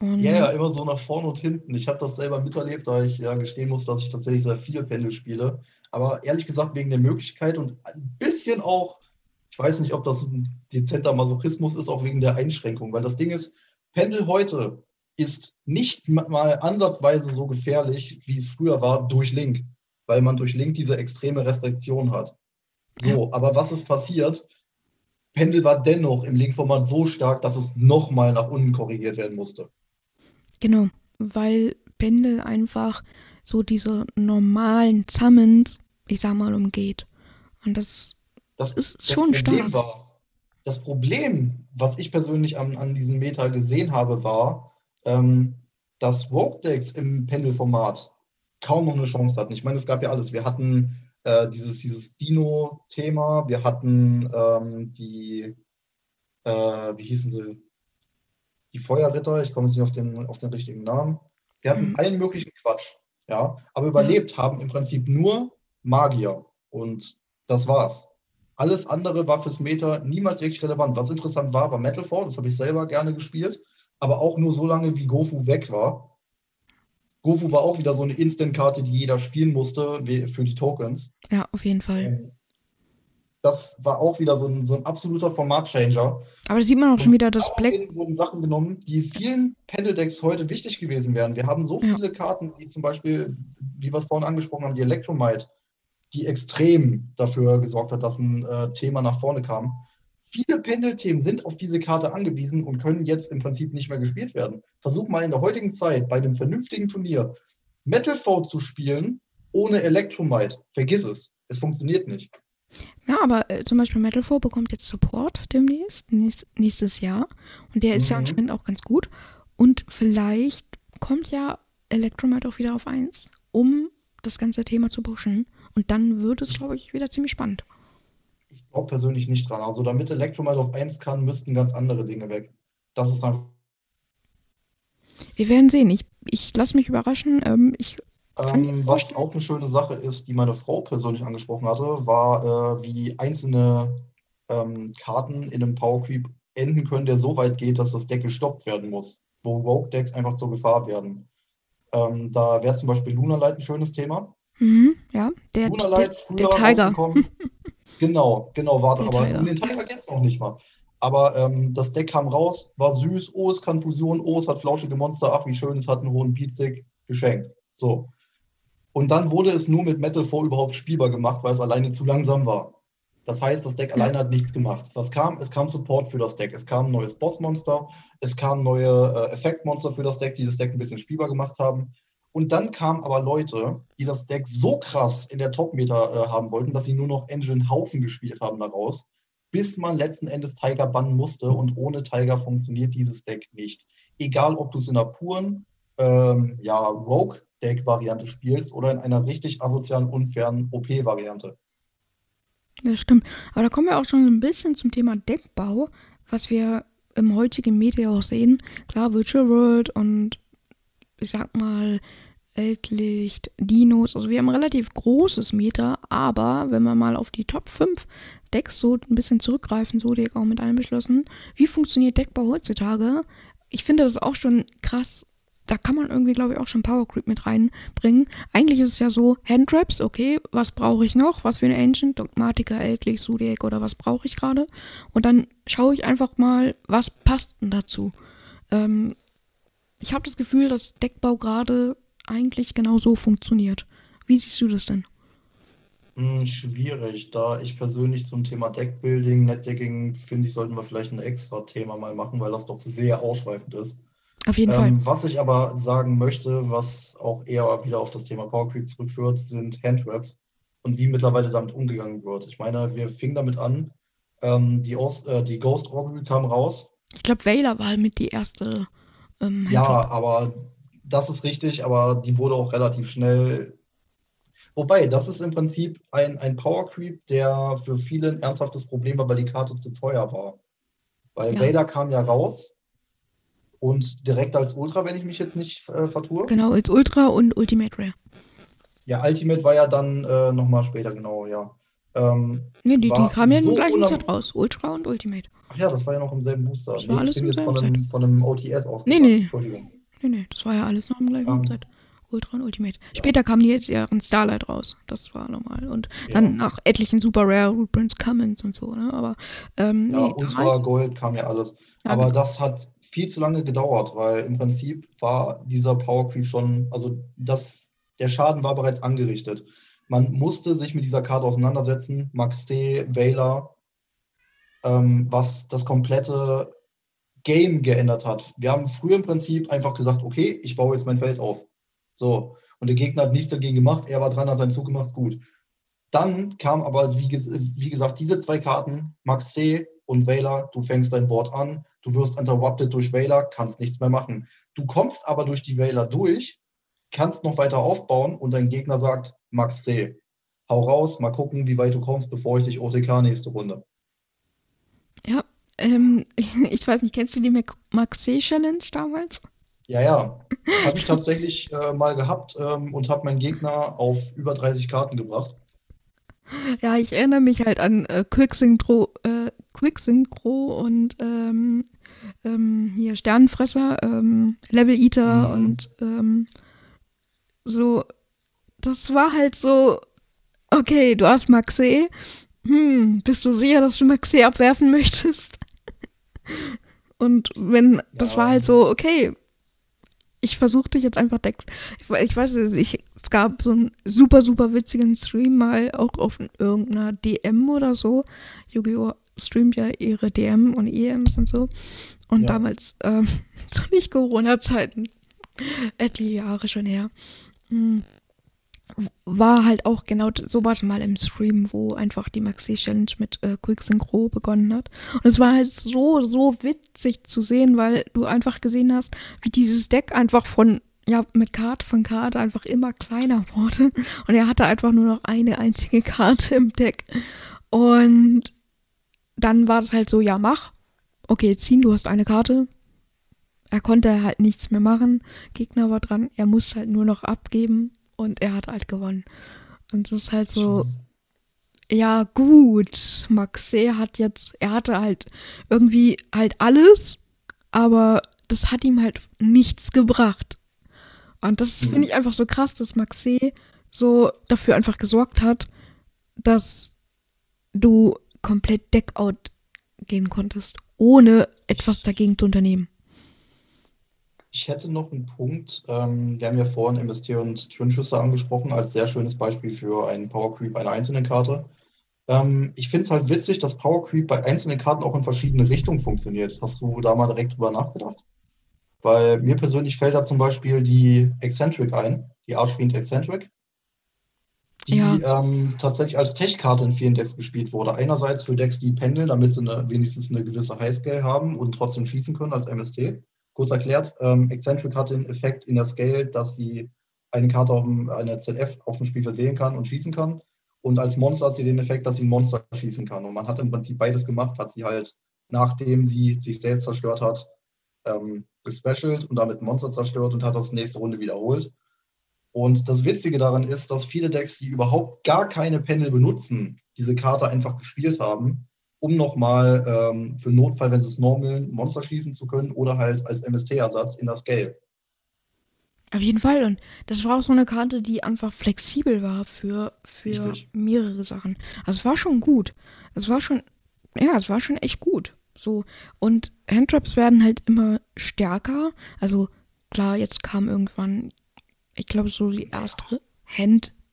Und ja, ja, immer so nach vorne und hinten. Ich habe das selber miterlebt, da ich ja gestehen muss, dass ich tatsächlich sehr viel Pendel spiele. Aber ehrlich gesagt, wegen der Möglichkeit und ein bisschen auch, ich weiß nicht, ob das ein dezenter Masochismus ist, auch wegen der Einschränkung. Weil das Ding ist, Pendel heute ist nicht mal ansatzweise so gefährlich, wie es früher war, durch Link weil man durch Link diese extreme Restriktion hat. So, aber was ist passiert? Pendel war dennoch im Link-Format so stark, dass es nochmal nach unten korrigiert werden musste. Genau, weil Pendel einfach so diese normalen Summons, ich sag mal, umgeht. Und das, das ist das schon Problem stark. War, das Problem, was ich persönlich an, an diesem Meta gesehen habe, war, ähm, dass Rogue-Decks im Pendel-Format kaum noch eine Chance hatten. Ich meine, es gab ja alles. Wir hatten äh, dieses, dieses Dino-Thema, wir hatten ähm, die, äh, wie hießen sie? Die Feuerritter, ich komme jetzt nicht auf den, auf den richtigen Namen. Wir hatten mhm. allen möglichen Quatsch, ja. Aber überlebt haben im Prinzip nur Magier. Und das war's. Alles andere war fürs Meta niemals wirklich relevant. Was interessant war, war Metalfall, das habe ich selber gerne gespielt, aber auch nur so lange, wie Gofu weg war. Gofu war auch wieder so eine Instant-Karte, die jeder spielen musste für die Tokens. Ja, auf jeden Fall. Ähm, das war auch wieder so ein, so ein absoluter Format-Changer. Aber da sieht man auch schon wieder, dass Black. wurden Sachen genommen, die vielen Pendeldecks heute wichtig gewesen wären. Wir haben so ja. viele Karten, wie zum Beispiel, wie wir es vorhin angesprochen haben, die Electromite, die extrem dafür gesorgt hat, dass ein äh, Thema nach vorne kam. Viele Pendelthemen sind auf diese Karte angewiesen und können jetzt im Prinzip nicht mehr gespielt werden. Versuch mal in der heutigen Zeit bei einem vernünftigen Turnier Metal Foe zu spielen ohne Electromite. Vergiss es. Es funktioniert nicht. Ja, aber äh, zum Beispiel Metal 4 bekommt jetzt Support demnächst, nächst, nächstes Jahr. Und der ist mhm. ja anscheinend auch ganz gut. Und vielleicht kommt ja Electromite auch wieder auf 1, um das ganze Thema zu pushen. Und dann wird es, glaube ich, wieder ziemlich spannend glaube persönlich nicht dran. Also damit Electromite auf 1 kann, müssten ganz andere Dinge weg. Das ist einfach. Wir werden sehen. Ich, ich lasse mich überraschen. Ähm, ich ähm, was auch eine schöne Sache ist, die meine Frau persönlich angesprochen hatte, war, äh, wie einzelne ähm, Karten in einem Power Creep enden können, der so weit geht, dass das Deck gestoppt werden muss, wo Rogue-Decks einfach zur Gefahr werden. Ähm, da wäre zum Beispiel Lunalight ein schönes Thema. Mhm, ja, der, Lunalight der, der Tiger. Genau, genau, warte, aber um den Tiger geht es noch nicht mal. Aber ähm, das Deck kam raus, war süß, oh, es kann Fusion, oh, es hat flauschige Monster, ach, wie schön, es hat einen hohen Beatsick, geschenkt. So. Und dann wurde es nur mit Metal 4 überhaupt spielbar gemacht, weil es alleine zu langsam war. Das heißt, das Deck alleine hat nichts gemacht. Was kam? Es kam Support für das Deck. Es kam ein neues Bossmonster, es kamen neue äh, Effektmonster für das Deck, die das Deck ein bisschen spielbar gemacht haben. Und dann kamen aber Leute, die das Deck so krass in der Top-Meta äh, haben wollten, dass sie nur noch Engine Haufen gespielt haben daraus, bis man letzten Endes Tiger bannen musste. Und ohne Tiger funktioniert dieses Deck nicht. Egal, ob du es in einer puren ähm, ja, Rogue-Deck-Variante spielst oder in einer richtig asozialen, unfairen OP-Variante. Das stimmt. Aber da kommen wir auch schon ein bisschen zum Thema Deckbau, was wir im heutigen Media auch sehen. Klar, Virtual World und ich sag mal, Weltlicht, Dinos. Also wir haben ein relativ großes Meter, aber wenn wir mal auf die Top 5 Decks so ein bisschen zurückgreifen, so Deck auch mit einbeschlossen, wie funktioniert Deckbau heutzutage? Ich finde das auch schon krass. Da kann man irgendwie, glaube ich, auch schon Power Creep mit reinbringen. Eigentlich ist es ja so, Handtraps, okay, was brauche ich noch? Was für ein Ancient, Dogmatiker, Eltlich, Zodiac oder was brauche ich gerade? Und dann schaue ich einfach mal, was passt denn dazu? Ähm, ich habe das Gefühl, dass Deckbau gerade eigentlich genau so funktioniert. Wie siehst du das denn? Hm, schwierig, da ich persönlich zum Thema Deckbuilding, Netdecking finde ich, sollten wir vielleicht ein extra Thema mal machen, weil das doch sehr ausschweifend ist. Auf jeden ähm, Fall. Was ich aber sagen möchte, was auch eher wieder auf das Thema Power Creep zurückführt, sind Handtraps und wie mittlerweile damit umgegangen wird. Ich meine, wir fingen damit an, ähm, die, Aus, äh, die Ghost Augury kam raus. Ich glaube, Veiler war mit die erste ähm, ja, aber das ist richtig, aber die wurde auch relativ schnell. Wobei, das ist im Prinzip ein, ein Power Creep, der für viele ein ernsthaftes Problem war, weil die Karte zu teuer war. Weil ja. Vader kam ja raus Und direkt als Ultra, wenn ich mich jetzt nicht äh, vertue. Genau, als Ultra und Ultimate Rare. Ja, Ultimate war ja dann äh, nochmal später, genau, ja. Ähm, nee, die, die kamen ja so der gleichen Zeit raus. Ultra und Ultimate. Ach ja, das war ja noch im selben Booster. Das war Nee, alles ich bin im jetzt von einem, von einem OTS aus. Nee, nee. Entschuldigung. Nee, nee, das war ja alles noch im gleichen Ähm, Zeit. Ultra und Ultimate. Später kam die jetzt ja in Starlight raus. Das war normal. Und dann Ja. nach etlichen Super Rare, Root Prince Cummins und so, ne? Aber, ähm, Ja, nee, Ultra, Gold kam ja alles. Ja, Aber genau. das hat viel zu lange gedauert, weil im Prinzip war dieser Power Creep schon, also das, der Schaden war bereits angerichtet. Man musste sich mit dieser Karte auseinandersetzen, Max C, Veiler, ähm, was das komplette Game geändert hat. Wir haben früher im Prinzip einfach gesagt, okay, ich baue jetzt mein Feld auf. So. Und der Gegner hat nichts dagegen gemacht, er war dran, hat seinen Zug gemacht, gut. Dann kam aber, wie, wie gesagt, diese zwei Karten, Max C und Veiler, du fängst dein Board an, du wirst interrupted durch Veiler, kannst nichts mehr machen. Du kommst aber durch die Veiler durch, kannst noch weiter aufbauen und dein Gegner sagt, Max C, hau raus, mal gucken, wie weit du kommst, bevor ich dich OTK nächste Runde. Ja, ähm, ich weiß nicht, kennst du die Mac- Max C Challenge damals? Ja, ja, habe ich tatsächlich äh, mal gehabt ähm, und habe meinen Gegner auf über 30 Karten gebracht. Ja, ich erinnere mich halt an äh, Quicksynchro, äh, Quicksynchro und ähm, ähm, hier Sternenfresser, ähm, Level Eater Mhm. und ähm, so. Das war halt so, okay, du hast Maxé. Hm, bist du sicher, dass du Maxé abwerfen möchtest? Und wenn, das Ja. war halt so, okay, ich versuche dich jetzt einfach deck. Ich, ich weiß es, ich, es gab so einen super, super witzigen Stream mal auch auf irgendeiner DM oder so. Yu-Gi-Oh! streamt ja ihre DM und EMs und so. Und Ja. damals, ähm, zu nicht Corona-Zeiten, etliche Jahre schon her, hm, war halt auch genau sowas mal im Stream, wo einfach die Maxi Challenge mit äh, Quick Synchro begonnen hat. Und es war halt so, so witzig zu sehen, weil du einfach gesehen hast, wie dieses Deck einfach von, ja, mit Karte von Karte einfach immer kleiner wurde. Und er hatte einfach nur noch eine einzige Karte im Deck. Und dann war es halt so, ja, mach. Okay, ziehen, du hast eine Karte. Er konnte halt nichts mehr machen. Gegner war dran. Er musste halt nur noch abgeben und er hat halt gewonnen. Und es ist halt so, ja, gut. Maxe hat jetzt, er hatte halt irgendwie halt alles, aber das hat ihm halt nichts gebracht. Und das Mhm. finde ich einfach so krass, dass Maxe so dafür einfach gesorgt hat, dass du komplett Deckout gehen konntest, ohne etwas dagegen zu unternehmen. Ich hätte noch einen Punkt. Ähm, wir haben ja vorhin MST und Twin Twister angesprochen als sehr schönes Beispiel für einen Power Creep einer einzelnen Karte. Ähm, ich finde es halt witzig, dass Power Creep bei einzelnen Karten auch in verschiedene Richtungen funktioniert. Hast du da mal direkt drüber nachgedacht? Weil mir persönlich fällt da zum Beispiel die Eccentric ein, die Archfiend Eccentric, die Ja. ähm, tatsächlich als Tech-Karte in vielen Decks gespielt wurde. Einerseits für Decks, die pendeln, damit sie eine, wenigstens eine gewisse Highscale haben und trotzdem schießen können als MST. Kurz erklärt, ähm, Eccentric hat den Effekt in der Scale, dass sie eine Karte auf dem, eine ZF auf dem Spielfeld wählen kann und schießen kann. Und als Monster hat sie den Effekt, dass sie ein Monster schießen kann. Und man hat im Prinzip beides gemacht, hat sie halt, nachdem sie sich selbst zerstört hat, ähm, gespecialt und damit Monster zerstört und hat das nächste Runde wiederholt. Und das Witzige daran ist, dass viele Decks, die überhaupt gar keine Panel benutzen, diese Karte einfach gespielt haben, um nochmal ähm, für Notfall, wenn sie es normaln, Monster schießen zu können oder halt als MST-Ersatz in das Scale. Auf jeden Fall. Und das war auch so eine Karte, die einfach flexibel war für, für Richtig. mehrere Sachen. Also es war schon gut. Es war schon, ja, es war schon echt gut. So. Und Handtraps werden halt immer stärker. Also klar, jetzt kam irgendwann, ich glaube, so die erste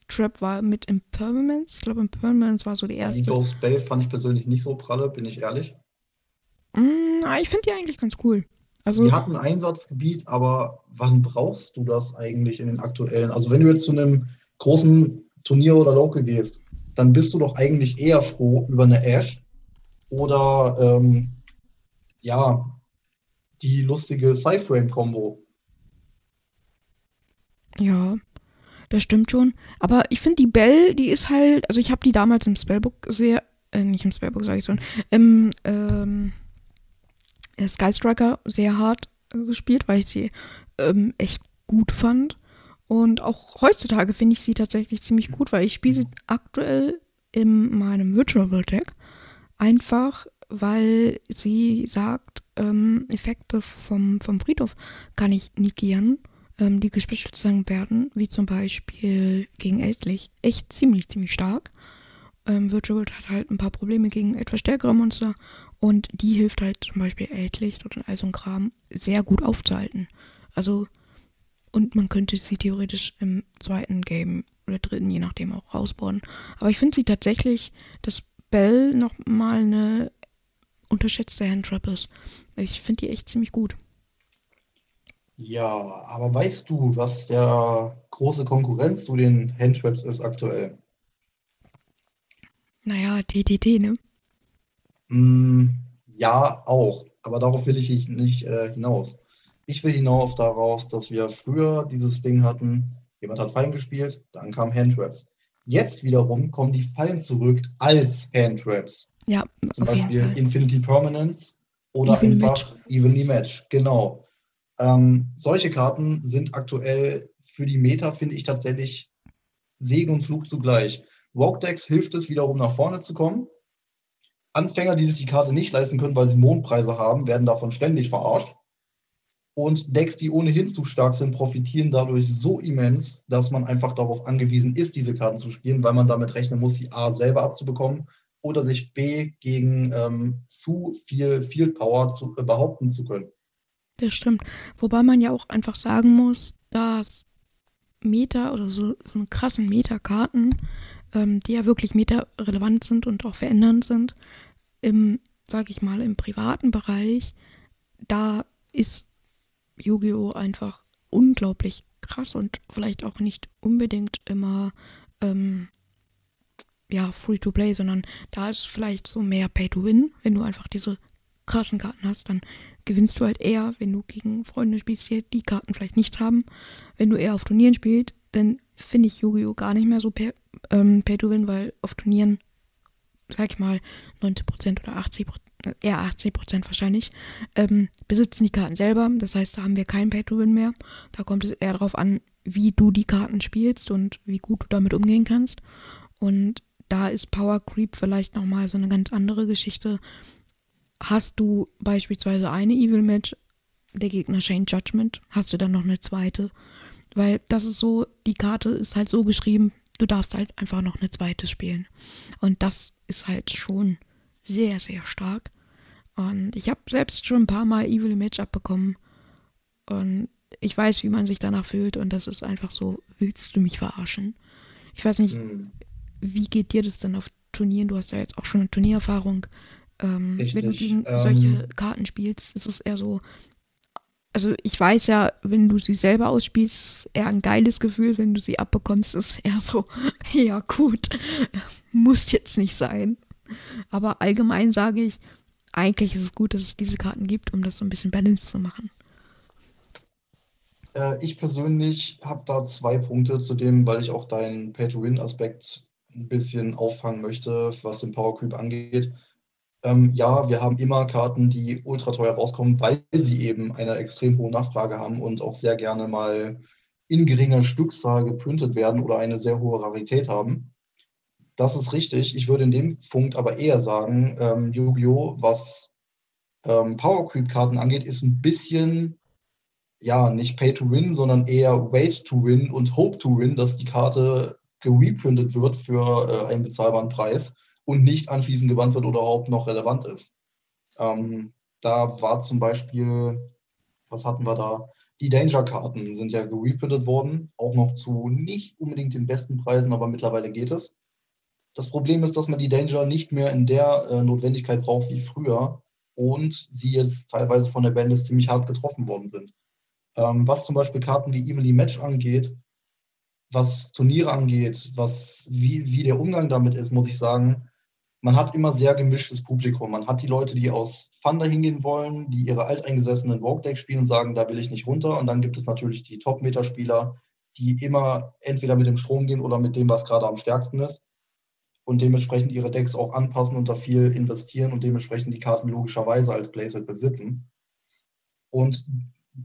Handtrap war mit Impermanence. Ich glaube, Impermanence war so die erste. Die Ghost Spell fand ich persönlich nicht so pralle, bin ich ehrlich. Mm, ich finde die eigentlich ganz cool. Also, Die hat ein Einsatzgebiet, aber wann brauchst du das eigentlich in den aktuellen? Also wenn du jetzt zu einem großen Turnier oder Local gehst, dann bist du doch eigentlich eher froh über eine Ash oder ähm, ja, die lustige Cyframe-Kombo. Ja, das stimmt schon. Aber ich finde die Bell, die ist halt, also ich habe die damals im Spellbook sehr, äh, nicht im Spellbook sage ich schon, im ähm, äh, Sky Striker sehr hart gespielt, weil ich sie ähm, echt gut fand. Und auch heutzutage finde ich sie tatsächlich ziemlich gut, weil ich spiele sie aktuell in meinem Virtual Deck. Einfach, weil sie sagt, ähm, Effekte vom, vom Friedhof kann ich negieren, ähm, die gespielt werden, wie zum Beispiel gegen Eldlich. Echt ziemlich, ziemlich stark. Ähm, Virtual hat halt ein paar Probleme gegen etwas stärkere Monster und die hilft halt zum Beispiel Eldlicht oder all so ein Kram sehr gut aufzuhalten. Also, und man könnte sie theoretisch im zweiten Game oder dritten, je nachdem, auch rausbauen. Aber ich finde sie tatsächlich, dass Bell nochmal eine unterschätzte Handtrap ist. Ich finde die echt ziemlich gut. Ja, aber weißt du, was der große Konkurrent zu den Handtraps ist aktuell? Naja, TTT, ne? Mm, ja, auch. Aber darauf will ich nicht äh, hinaus. Ich will hinaus darauf, dass wir früher dieses Ding hatten, jemand hat Fallen gespielt, dann kamen Handtraps. Jetzt wiederum kommen die Fallen zurück als Handtraps. Ja, Zum Beispiel Infinity Permanence oder Evenly einfach Match. Evenly Match. Genau. Ähm, solche Karten sind aktuell für die Meta, finde ich, tatsächlich Segen und Fluch zugleich. Rogue Decks hilft es wiederum nach vorne zu kommen. Anfänger, die sich die Karte nicht leisten können, weil sie Mondpreise haben, werden davon ständig verarscht. Und Decks, die ohnehin zu stark sind, profitieren dadurch so immens, dass man einfach darauf angewiesen ist, diese Karten zu spielen, weil man damit rechnen muss, sie A selber abzubekommen oder sich B gegen ähm, zu viel Field Power zu, äh, behaupten zu können. Das stimmt. Wobei man ja auch einfach sagen muss, dass Meta oder so, so eine krassen Meta-Karten, ähm, die ja wirklich meta-relevant sind und auch verändernd sind, im, sag ich mal, im privaten Bereich, da ist Yu-Gi-Oh! einfach unglaublich krass und vielleicht auch nicht unbedingt immer ähm, ja, free to play, sondern da ist vielleicht so mehr Pay to Win. Wenn du einfach diese krassen Karten hast, dann gewinnst du halt eher, wenn du gegen Freunde spielst, die die Karten vielleicht nicht haben. Wenn du eher auf Turnieren spielst, dann finde ich Yu-Gi-Oh! gar nicht mehr so pay, ähm, pay to Win, weil auf Turnieren, sag ich mal, 90% oder 80%, eher 80% wahrscheinlich, ähm, besitzen die Karten selber. Das heißt, da haben wir kein Pay to Win mehr. Da kommt es eher darauf an, wie du die Karten spielst und wie gut du damit umgehen kannst. Und da ist Power Creep vielleicht nochmal so eine ganz andere Geschichte. Hast du beispielsweise eine Evil Match, der Gegner Shane Judgment, hast du dann noch eine zweite. Weil das ist so, die Karte ist halt so geschrieben, du darfst halt einfach noch eine zweite spielen. Und das ist halt schon sehr, sehr stark. Und ich habe selbst schon ein paar Mal Evil Match abbekommen. Und ich weiß, wie man sich danach fühlt. Und das ist einfach so, willst du mich verarschen? Ich weiß nicht, hm. Wie geht dir das denn auf Turnieren? Du hast ja jetzt auch schon eine Turniererfahrung. Ähm, wenn du gegen ähm, solche Karten spielst, ist es eher so. Also ich weiß ja, wenn du sie selber ausspielst, ist eher ein geiles Gefühl. Wenn du sie abbekommst, ist eher so, ja gut, muss jetzt nicht sein. Aber allgemein sage ich, eigentlich ist es gut, dass es diese Karten gibt, um das so ein bisschen balanced zu machen. Äh, ich persönlich habe da zwei Punkte zu dem, weil ich auch deinen Pay-to-Win-Aspekt ein bisschen auffangen möchte, was den Power Creep angeht. Ähm, ja, wir haben immer Karten, die ultra teuer rauskommen, weil sie eben eine extrem hohe Nachfrage haben und auch sehr gerne mal in geringer Stückzahl geprintet werden oder eine sehr hohe Rarität haben. Das ist richtig. Ich würde in dem Punkt aber eher sagen, ähm, Yu-Gi-Oh!, was ähm, Power Creep-Karten angeht, ist ein bisschen, ja, nicht Pay to Win, sondern eher Wait to Win und Hope to Win, dass die Karte gereprintet wird für äh, einen bezahlbaren Preis und nicht anschließend gewandt wird oder überhaupt noch relevant ist. Ähm, da war zum Beispiel, was hatten wir da? Die Danger-Karten sind ja gereprintet worden, auch noch zu nicht unbedingt den besten Preisen, aber mittlerweile geht es. Das Problem ist, dass man die Danger nicht mehr in der äh, Notwendigkeit braucht wie früher und sie jetzt teilweise von der Band ziemlich hart getroffen worden sind. Ähm, was zum Beispiel Karten wie Evenly Match angeht, was Turniere angeht, was, wie, wie der Umgang damit ist, muss ich sagen, man hat immer sehr gemischtes Publikum. Man hat die Leute, die aus Thunder hingehen wollen, die ihre alteingesessenen Vogue-Decks spielen und sagen, da will ich nicht runter. Und dann gibt es natürlich die Top-Meter-Spieler, die immer entweder mit dem Strom gehen oder mit dem, was gerade am stärksten ist. Und dementsprechend ihre Decks auch anpassen und da viel investieren und dementsprechend die Karten logischerweise als Playset besitzen. Und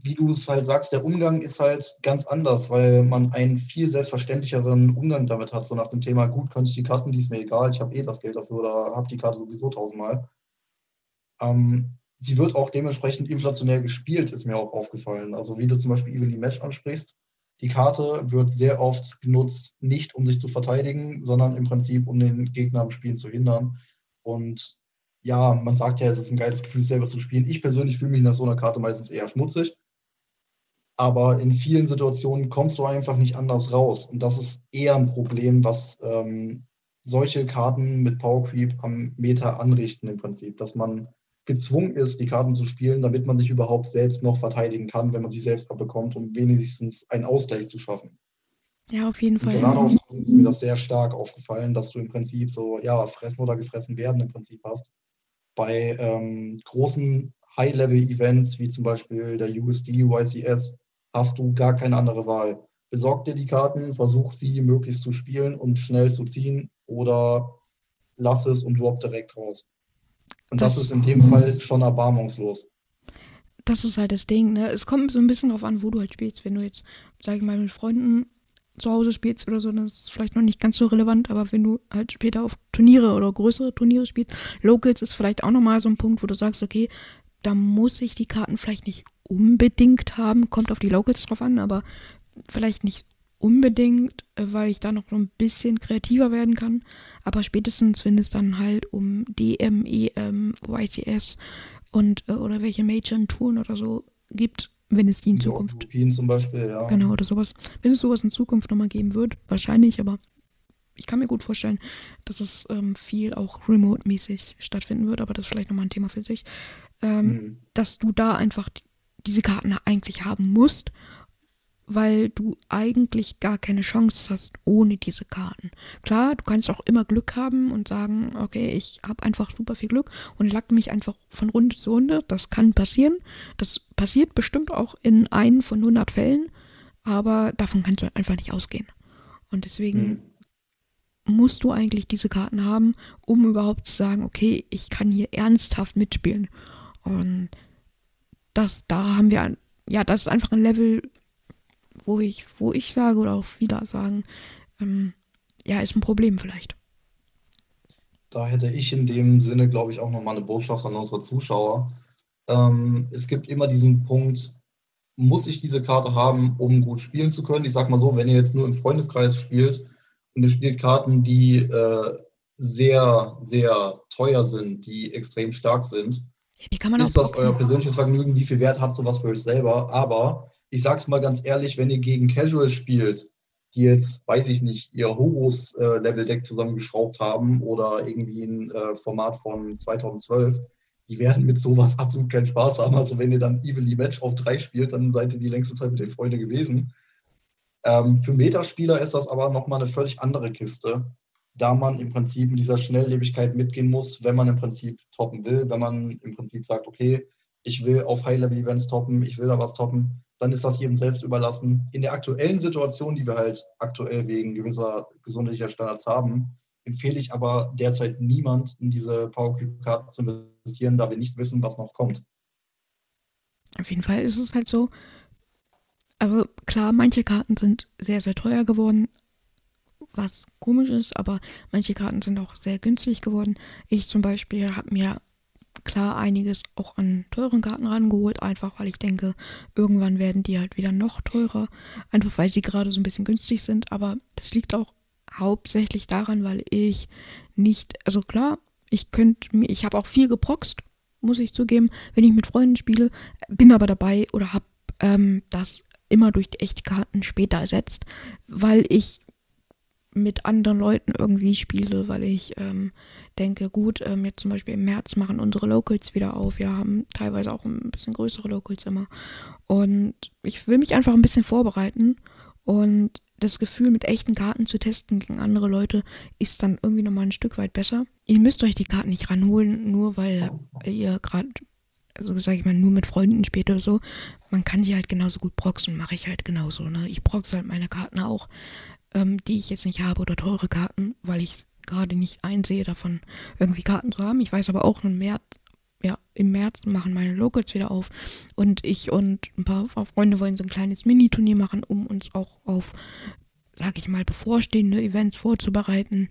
wie du es halt sagst, der Umgang ist halt ganz anders, weil man einen viel selbstverständlicheren Umgang damit hat, so nach dem Thema, gut, kann ich die Karten, die ist mir egal, ich habe eh das Geld dafür oder habe die Karte sowieso tausendmal. Ähm, sie wird auch dementsprechend inflationär gespielt, ist mir auch aufgefallen. Also wie du zum Beispiel Evenly Match ansprichst, die Karte wird sehr oft genutzt, nicht um sich zu verteidigen, sondern im Prinzip, um den Gegner am Spielen zu hindern. Und ja, man sagt ja, es ist ein geiles Gefühl, selber zu spielen. Ich persönlich fühle mich nach so einer Karte meistens eher schmutzig. Aber in vielen Situationen kommst du einfach nicht anders raus. Und das ist eher ein Problem, was ähm, solche Karten mit Power Creep am Meta anrichten im Prinzip. Dass man gezwungen ist, die Karten zu spielen, damit man sich überhaupt selbst noch verteidigen kann, wenn man sich selbst abbekommt, um wenigstens einen Ausgleich zu schaffen. Ja, auf jeden Fall. Gerade auf ist mir das sehr stark aufgefallen, dass du im Prinzip so, ja, fressen oder gefressen werden im Prinzip hast. Bei ähm, großen High-Level-Events, wie zum Beispiel der USD, YCS, hast du gar keine andere Wahl. Besorg dir die Karten, versuch sie möglichst zu spielen und schnell zu ziehen oder lass es und drop direkt raus. Und das, das ist in dem Fall schon erbarmungslos. Das ist halt das Ding, ne? Es kommt so ein bisschen darauf an, wo du halt spielst. Wenn du jetzt, sag ich mal, mit Freunden zu Hause spielst oder so, dann ist es vielleicht noch nicht ganz so relevant, aber wenn du halt später auf Turniere oder größere Turniere spielst, Locals ist vielleicht auch nochmal so ein Punkt, wo du sagst, okay, da muss ich die Karten vielleicht nicht unbedingt haben, kommt auf die Locals drauf an, aber vielleicht nicht unbedingt, äh, weil ich da noch so ein bisschen kreativer werden kann. Aber spätestens, wenn es dann halt um DM, EM, YCS und äh, oder welche Major-Touren oder so gibt, wenn es die in Zukunft. European zum Beispiel, ja. Genau, oder sowas. Wenn es sowas in Zukunft nochmal geben wird, wahrscheinlich, aber ich kann mir gut vorstellen, dass es ähm, viel auch remote-mäßig stattfinden wird, aber das ist vielleicht nochmal ein Thema für sich. Ähm, mhm. Dass du da einfach diese Karten eigentlich haben musst weil du eigentlich gar keine Chance hast ohne diese Karten. Klar, du kannst auch immer Glück haben und sagen, okay, ich habe einfach super viel Glück und lack mich einfach von Runde zu Runde. Das kann passieren. Das passiert bestimmt auch in einen von 100 Fällen, aber davon kannst du einfach nicht ausgehen. Und deswegen mhm. musst du eigentlich diese Karten haben, um überhaupt zu sagen, okay, ich kann hier ernsthaft mitspielen. Und das, da haben wir, ja, das ist einfach ein Level, wo ich, wo ich sage oder auch wieder sagen, ähm, ja, ist ein Problem vielleicht. Da hätte ich in dem Sinne, glaube ich, auch nochmal eine Botschaft an unsere Zuschauer. Ähm, es gibt immer diesen Punkt, muss ich diese Karte haben, um gut spielen zu können? Ich sag mal so, wenn ihr jetzt nur im Freundeskreis spielt und ihr spielt Karten, die äh, sehr, sehr teuer sind, die extrem stark sind, die kann man ist das euer persönliches Vergnügen? Wie viel Wert hat sowas für euch selber? Aber ich sag's mal ganz ehrlich, wenn ihr gegen Casual spielt, die jetzt, weiß ich nicht, ihr Horus-Level-Deck äh, zusammengeschraubt haben oder irgendwie ein äh, Format von 2012, die werden mit sowas absolut keinen Spaß haben. Also wenn ihr dann Evenly Match auf 3 spielt, dann seid ihr die längste Zeit mit den Freunden gewesen. Ähm, für Metaspieler ist das aber nochmal eine völlig andere Kiste, da man im Prinzip in dieser Schnelllebigkeit mitgehen muss, wenn man im Prinzip toppen will, wenn man im Prinzip sagt, okay, ich will auf High-Level-Events toppen, ich will da was toppen, dann ist das jedem selbst überlassen. In der aktuellen Situation, die wir halt aktuell wegen gewisser gesundheitlicher Standards haben, empfehle ich aber derzeit niemand, in diese Powercube-Karten zu investieren, da wir nicht wissen, was noch kommt. Auf jeden Fall ist es halt so. Also klar, manche Karten sind sehr, sehr teuer geworden, was komisch ist, aber manche Karten sind auch sehr günstig geworden. Ich zum Beispiel habe mir klar einiges auch an teuren Karten rangeholt, einfach weil ich denke, irgendwann werden die halt wieder noch teurer, einfach weil sie gerade so ein bisschen günstig sind. Aber das liegt auch hauptsächlich daran, weil ich nicht, also klar, ich könnte mir, ich habe auch viel geproxt, muss ich zugeben, wenn ich mit Freunden spiele, bin aber dabei oder habe ähm, das immer durch die Echtkarten später ersetzt, weil ich mit anderen Leuten irgendwie spiele, weil ich ähm, denke, gut, ähm, jetzt zum Beispiel im März machen unsere Locals wieder auf. Wir haben teilweise auch ein bisschen größere Locals immer. Und ich will mich einfach ein bisschen vorbereiten und das Gefühl, mit echten Karten zu testen gegen andere Leute, ist dann irgendwie nochmal ein Stück weit besser. Ihr müsst euch die Karten nicht ranholen, nur weil ihr gerade, also sage ich mal, nur mit Freunden spielt oder so. Man kann die halt genauso gut proxen, mache ich halt genauso. Ne? Ich proxe halt meine Karten auch ähm, die ich jetzt nicht habe oder teure Karten, weil ich gerade nicht einsehe, davon irgendwie Karten zu haben. Ich weiß aber auch, im März, ja, im März machen meine Locals wieder auf. Und ich und ein paar Freunde wollen so ein kleines Mini-Turnier machen, um uns auch auf, sag ich mal, bevorstehende Events vorzubereiten.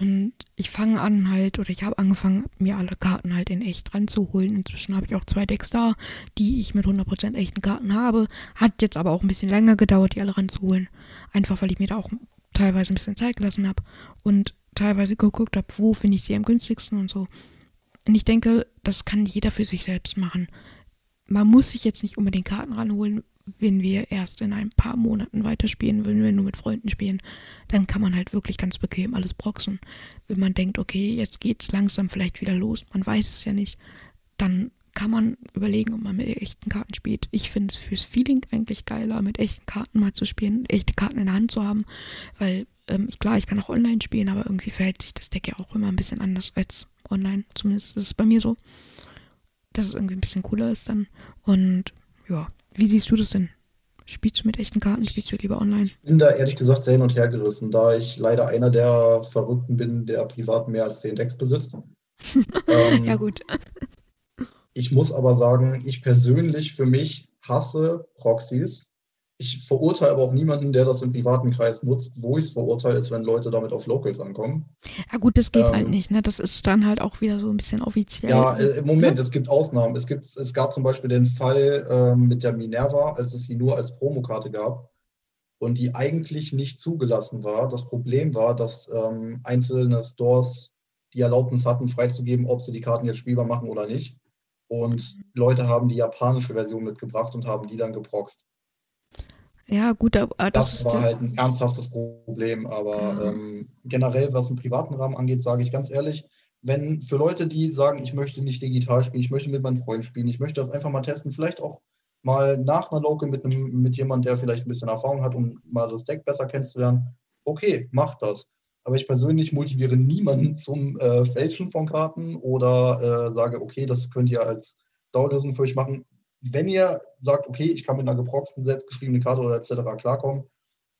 Und ich fange an halt, oder ich habe angefangen, mir alle Karten halt in echt ranzuholen. Inzwischen habe ich auch zwei Decks da, die ich mit 100% echten Karten habe. Hat jetzt aber auch ein bisschen länger gedauert, die alle ranzuholen. Einfach, weil ich mir da auch teilweise ein bisschen Zeit gelassen habe und teilweise geguckt habe, wo finde ich sie am günstigsten und so. Und ich denke, das kann jeder für sich selbst machen. Man muss sich jetzt nicht unbedingt Karten ranholen, wenn wir erst in ein paar Monaten weiterspielen, wenn wir nur mit Freunden spielen, dann kann man halt wirklich ganz bequem alles proxen. Wenn man denkt, okay, jetzt geht's langsam vielleicht wieder los, man weiß es ja nicht, dann kann man überlegen, ob man mit echten Karten spielt. Ich finde es fürs Feeling eigentlich geiler, mit echten Karten mal zu spielen, echte Karten in der Hand zu haben, weil ähm, klar, ich kann auch online spielen, aber irgendwie verhält sich das Deck ja auch immer ein bisschen anders als online. Zumindest ist es bei mir so, dass es irgendwie ein bisschen cooler ist dann. Und ja, wie siehst du das denn? Spielst du mit echten Karten? Spielst du lieber online? Ich bin da ehrlich gesagt sehr hin und her gerissen, da ich leider einer der Verrückten bin, der privat mehr als 10 Decks besitzt. ähm, ja, gut. Ich muss aber sagen, ich persönlich für mich hasse Proxys ich verurteile aber auch niemanden, der das im privaten Kreis nutzt. Wo ich es verurteile, ist, wenn Leute damit auf Locals ankommen. Ja gut, das geht halt ähm, halt nicht, ne? Das ist dann halt auch wieder so ein bisschen offiziell. Ja, äh, im Moment, ja? es gibt Ausnahmen. Es, gibt, es gab zum Beispiel den Fall ähm, mit der Minerva, als es sie nur als Promokarte gab und die eigentlich nicht zugelassen war. Das Problem war, dass ähm, einzelne Stores die Erlaubnis hatten, freizugeben, ob sie die Karten jetzt spielbar machen oder nicht. Und Leute haben die japanische Version mitgebracht und haben die dann geproxt. Ja, gut, aber das, das war halt ein ernsthaftes Problem. Aber ja. ähm, generell, was im privaten Rahmen angeht, sage ich ganz ehrlich, wenn für Leute, die sagen, ich möchte nicht digital spielen, ich möchte mit meinen Freunden spielen, ich möchte das einfach mal testen, vielleicht auch mal nach einer Local mit, einem, mit jemandem, der vielleicht ein bisschen Erfahrung hat, um mal das Deck besser kennenzulernen, okay, macht das. Aber ich persönlich motiviere niemanden zum äh, Fälschen von Karten oder äh, sage, okay, das könnt ihr als Dauerlösung für euch machen wenn ihr sagt, okay, ich kann mit einer geproxten, selbstgeschriebenen Karte oder etc. klarkommen,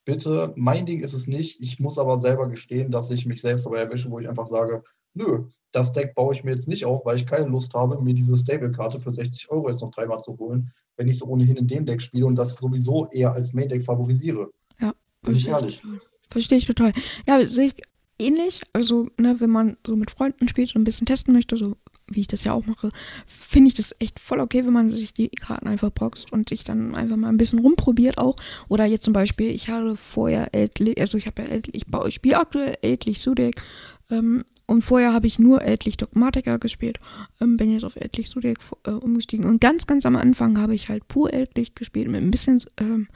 bitte, mein Ding ist es nicht. Ich muss aber selber gestehen, dass ich mich selbst dabei erwische, wo ich einfach sage, nö, das Deck baue ich mir jetzt nicht auf, weil ich keine Lust habe, mir diese Stable-Karte für 60 Euro jetzt noch dreimal zu holen, wenn ich es ohnehin in dem Deck spiele und das sowieso eher als Main-Deck favorisiere. Ja, bin ich ehrlich. Verstehe ich total. Ja, sehe ich ähnlich. Also, ne, wenn man so mit Freunden spielt und ein bisschen testen möchte, so wie ich das ja auch mache, finde ich das echt voll okay, wenn man sich die Karten einfach boxt und sich dann einfach mal ein bisschen rumprobiert auch. Oder jetzt zum Beispiel, ich habe vorher Ältlich, also ich habe ja Ältlich, ich spiele aktuell Ältlich Sudek, ähm, und vorher habe ich nur Ältlich Dogmatiker gespielt, ähm, bin jetzt auf Ältlich Sudek äh, umgestiegen. Und ganz, ganz am Anfang habe ich halt pur Ältlich gespielt mit ein bisschen, ähm,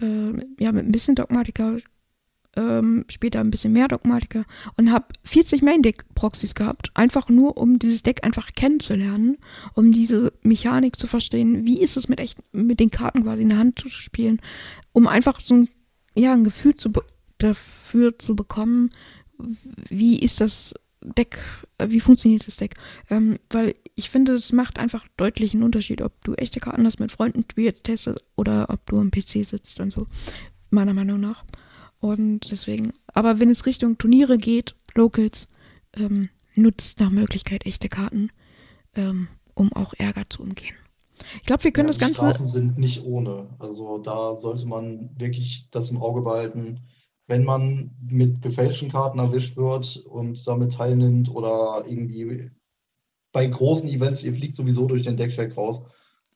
äh, ja, mit ein bisschen Dogmatiker, ähm, später ein bisschen mehr Dogmatiker und habe 40 Main-Deck-Proxys gehabt, einfach nur, um dieses Deck einfach kennenzulernen, um diese Mechanik zu verstehen, wie ist es mit echt, mit den Karten quasi in der Hand zu spielen, um einfach so ein, ja, ein Gefühl zu, dafür zu bekommen, wie ist das Deck, wie funktioniert das Deck, ähm, weil ich finde, es macht einfach deutlich einen Unterschied, ob du echte Karten hast mit Freunden spielst, testest oder ob du am PC sitzt und so, meiner Meinung nach. Und deswegen, aber wenn es Richtung Turniere geht, Locals, ähm, nutzt nach Möglichkeit echte Karten, ähm, um auch Ärger zu umgehen. Ich glaube, wir können ja, das Ganze. Strafen sind nicht ohne. Also da sollte man wirklich das im Auge behalten. Wenn man mit gefälschten Karten erwischt wird und damit teilnimmt oder irgendwie bei großen Events, ihr fliegt sowieso durch den Deckcheck raus,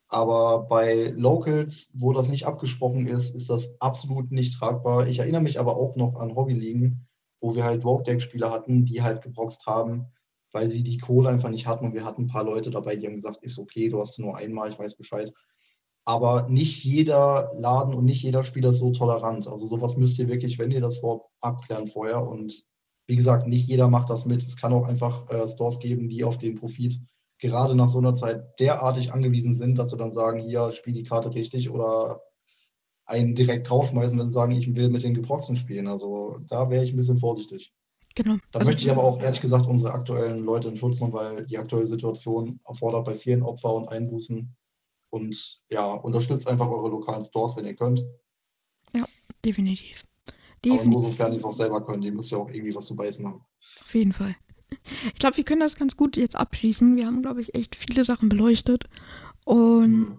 aber bei Locals, wo das nicht abgesprochen ist, ist das absolut nicht tragbar. Ich erinnere mich aber auch noch an Hobbyligen, wo wir halt Rogue-Deck-Spieler hatten, die halt gebroxt haben, weil sie die Kohle einfach nicht hatten. Und wir hatten ein paar Leute dabei, die haben gesagt, ist okay, du hast nur einmal, ich weiß Bescheid. Aber nicht jeder Laden und nicht jeder Spieler ist so tolerant. Also sowas müsst ihr wirklich, wenn ihr das vor abklären vorher. Und wie gesagt, nicht jeder macht das mit. Es kann auch einfach äh, Stores geben, die auf den Profit gerade nach so einer Zeit derartig angewiesen sind, dass sie dann sagen, hier, spiel die Karte richtig oder einen direkt rausschmeißen, wenn sie sagen, ich will mit den Geproxten spielen. Also da wäre ich ein bisschen vorsichtig. Genau. Da möchte ich aber auch ehrlich gesagt unsere aktuellen Leute in Schutz nehmen, weil die aktuelle Situation erfordert bei vielen Opfer und Einbußen. Und ja, unterstützt einfach eure lokalen Stores, wenn ihr könnt. Ja, definitiv. definitiv. Aber nur sofern die es auch selber können, die müsst ja auch irgendwie was zu beißen haben. Auf jeden Fall. ich glaube, wir können das ganz gut jetzt abschließen. Wir haben, glaube ich, echt viele Sachen beleuchtet. Und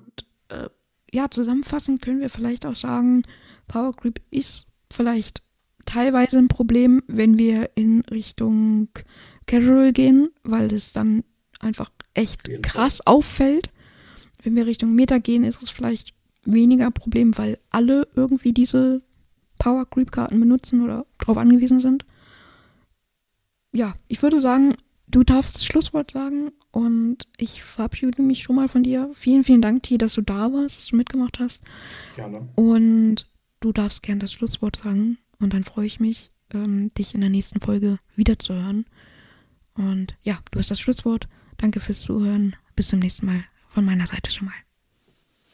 äh, ja, zusammenfassend können wir vielleicht auch sagen, Power Creep ist vielleicht teilweise ein Problem, wenn wir in Richtung Casual gehen, weil es dann einfach echt krass auffällt. Wenn wir Richtung Meta gehen, ist es vielleicht weniger Problem, weil alle irgendwie diese Power Creep Karten benutzen oder darauf angewiesen sind. Ja, ich würde sagen, du darfst das Schlusswort sagen und ich verabschiede mich schon mal von dir. Vielen, vielen Dank, T, dass du da warst, dass du mitgemacht hast. Gerne. Und du darfst gern das Schlusswort sagen und dann freue ich mich, ähm, dich in der nächsten Folge wiederzuhören. Und ja, du hast das Schlusswort. Danke fürs Zuhören. Bis zum nächsten Mal von meiner Seite schon mal.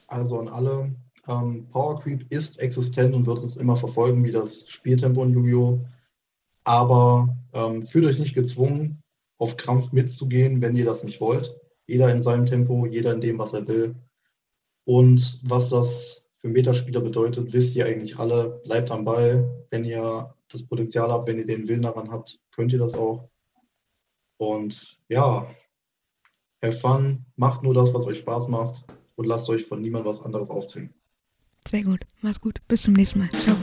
Also an alle, ähm, Power Creep ist existent und wird es immer verfolgen, wie das Spieltempo in Yu-Gi-Oh! Aber ähm, fühlt euch nicht gezwungen, auf Krampf mitzugehen, wenn ihr das nicht wollt. Jeder in seinem Tempo, jeder in dem, was er will. Und was das für Metaspieler bedeutet, wisst ihr eigentlich alle. Bleibt am Ball. Wenn ihr das Potenzial habt, wenn ihr den Willen daran habt, könnt ihr das auch. Und ja, have fun, macht nur das, was euch Spaß macht und lasst euch von niemand was anderes aufzwingen. Sehr gut, mach's gut. Bis zum nächsten Mal. Ciao.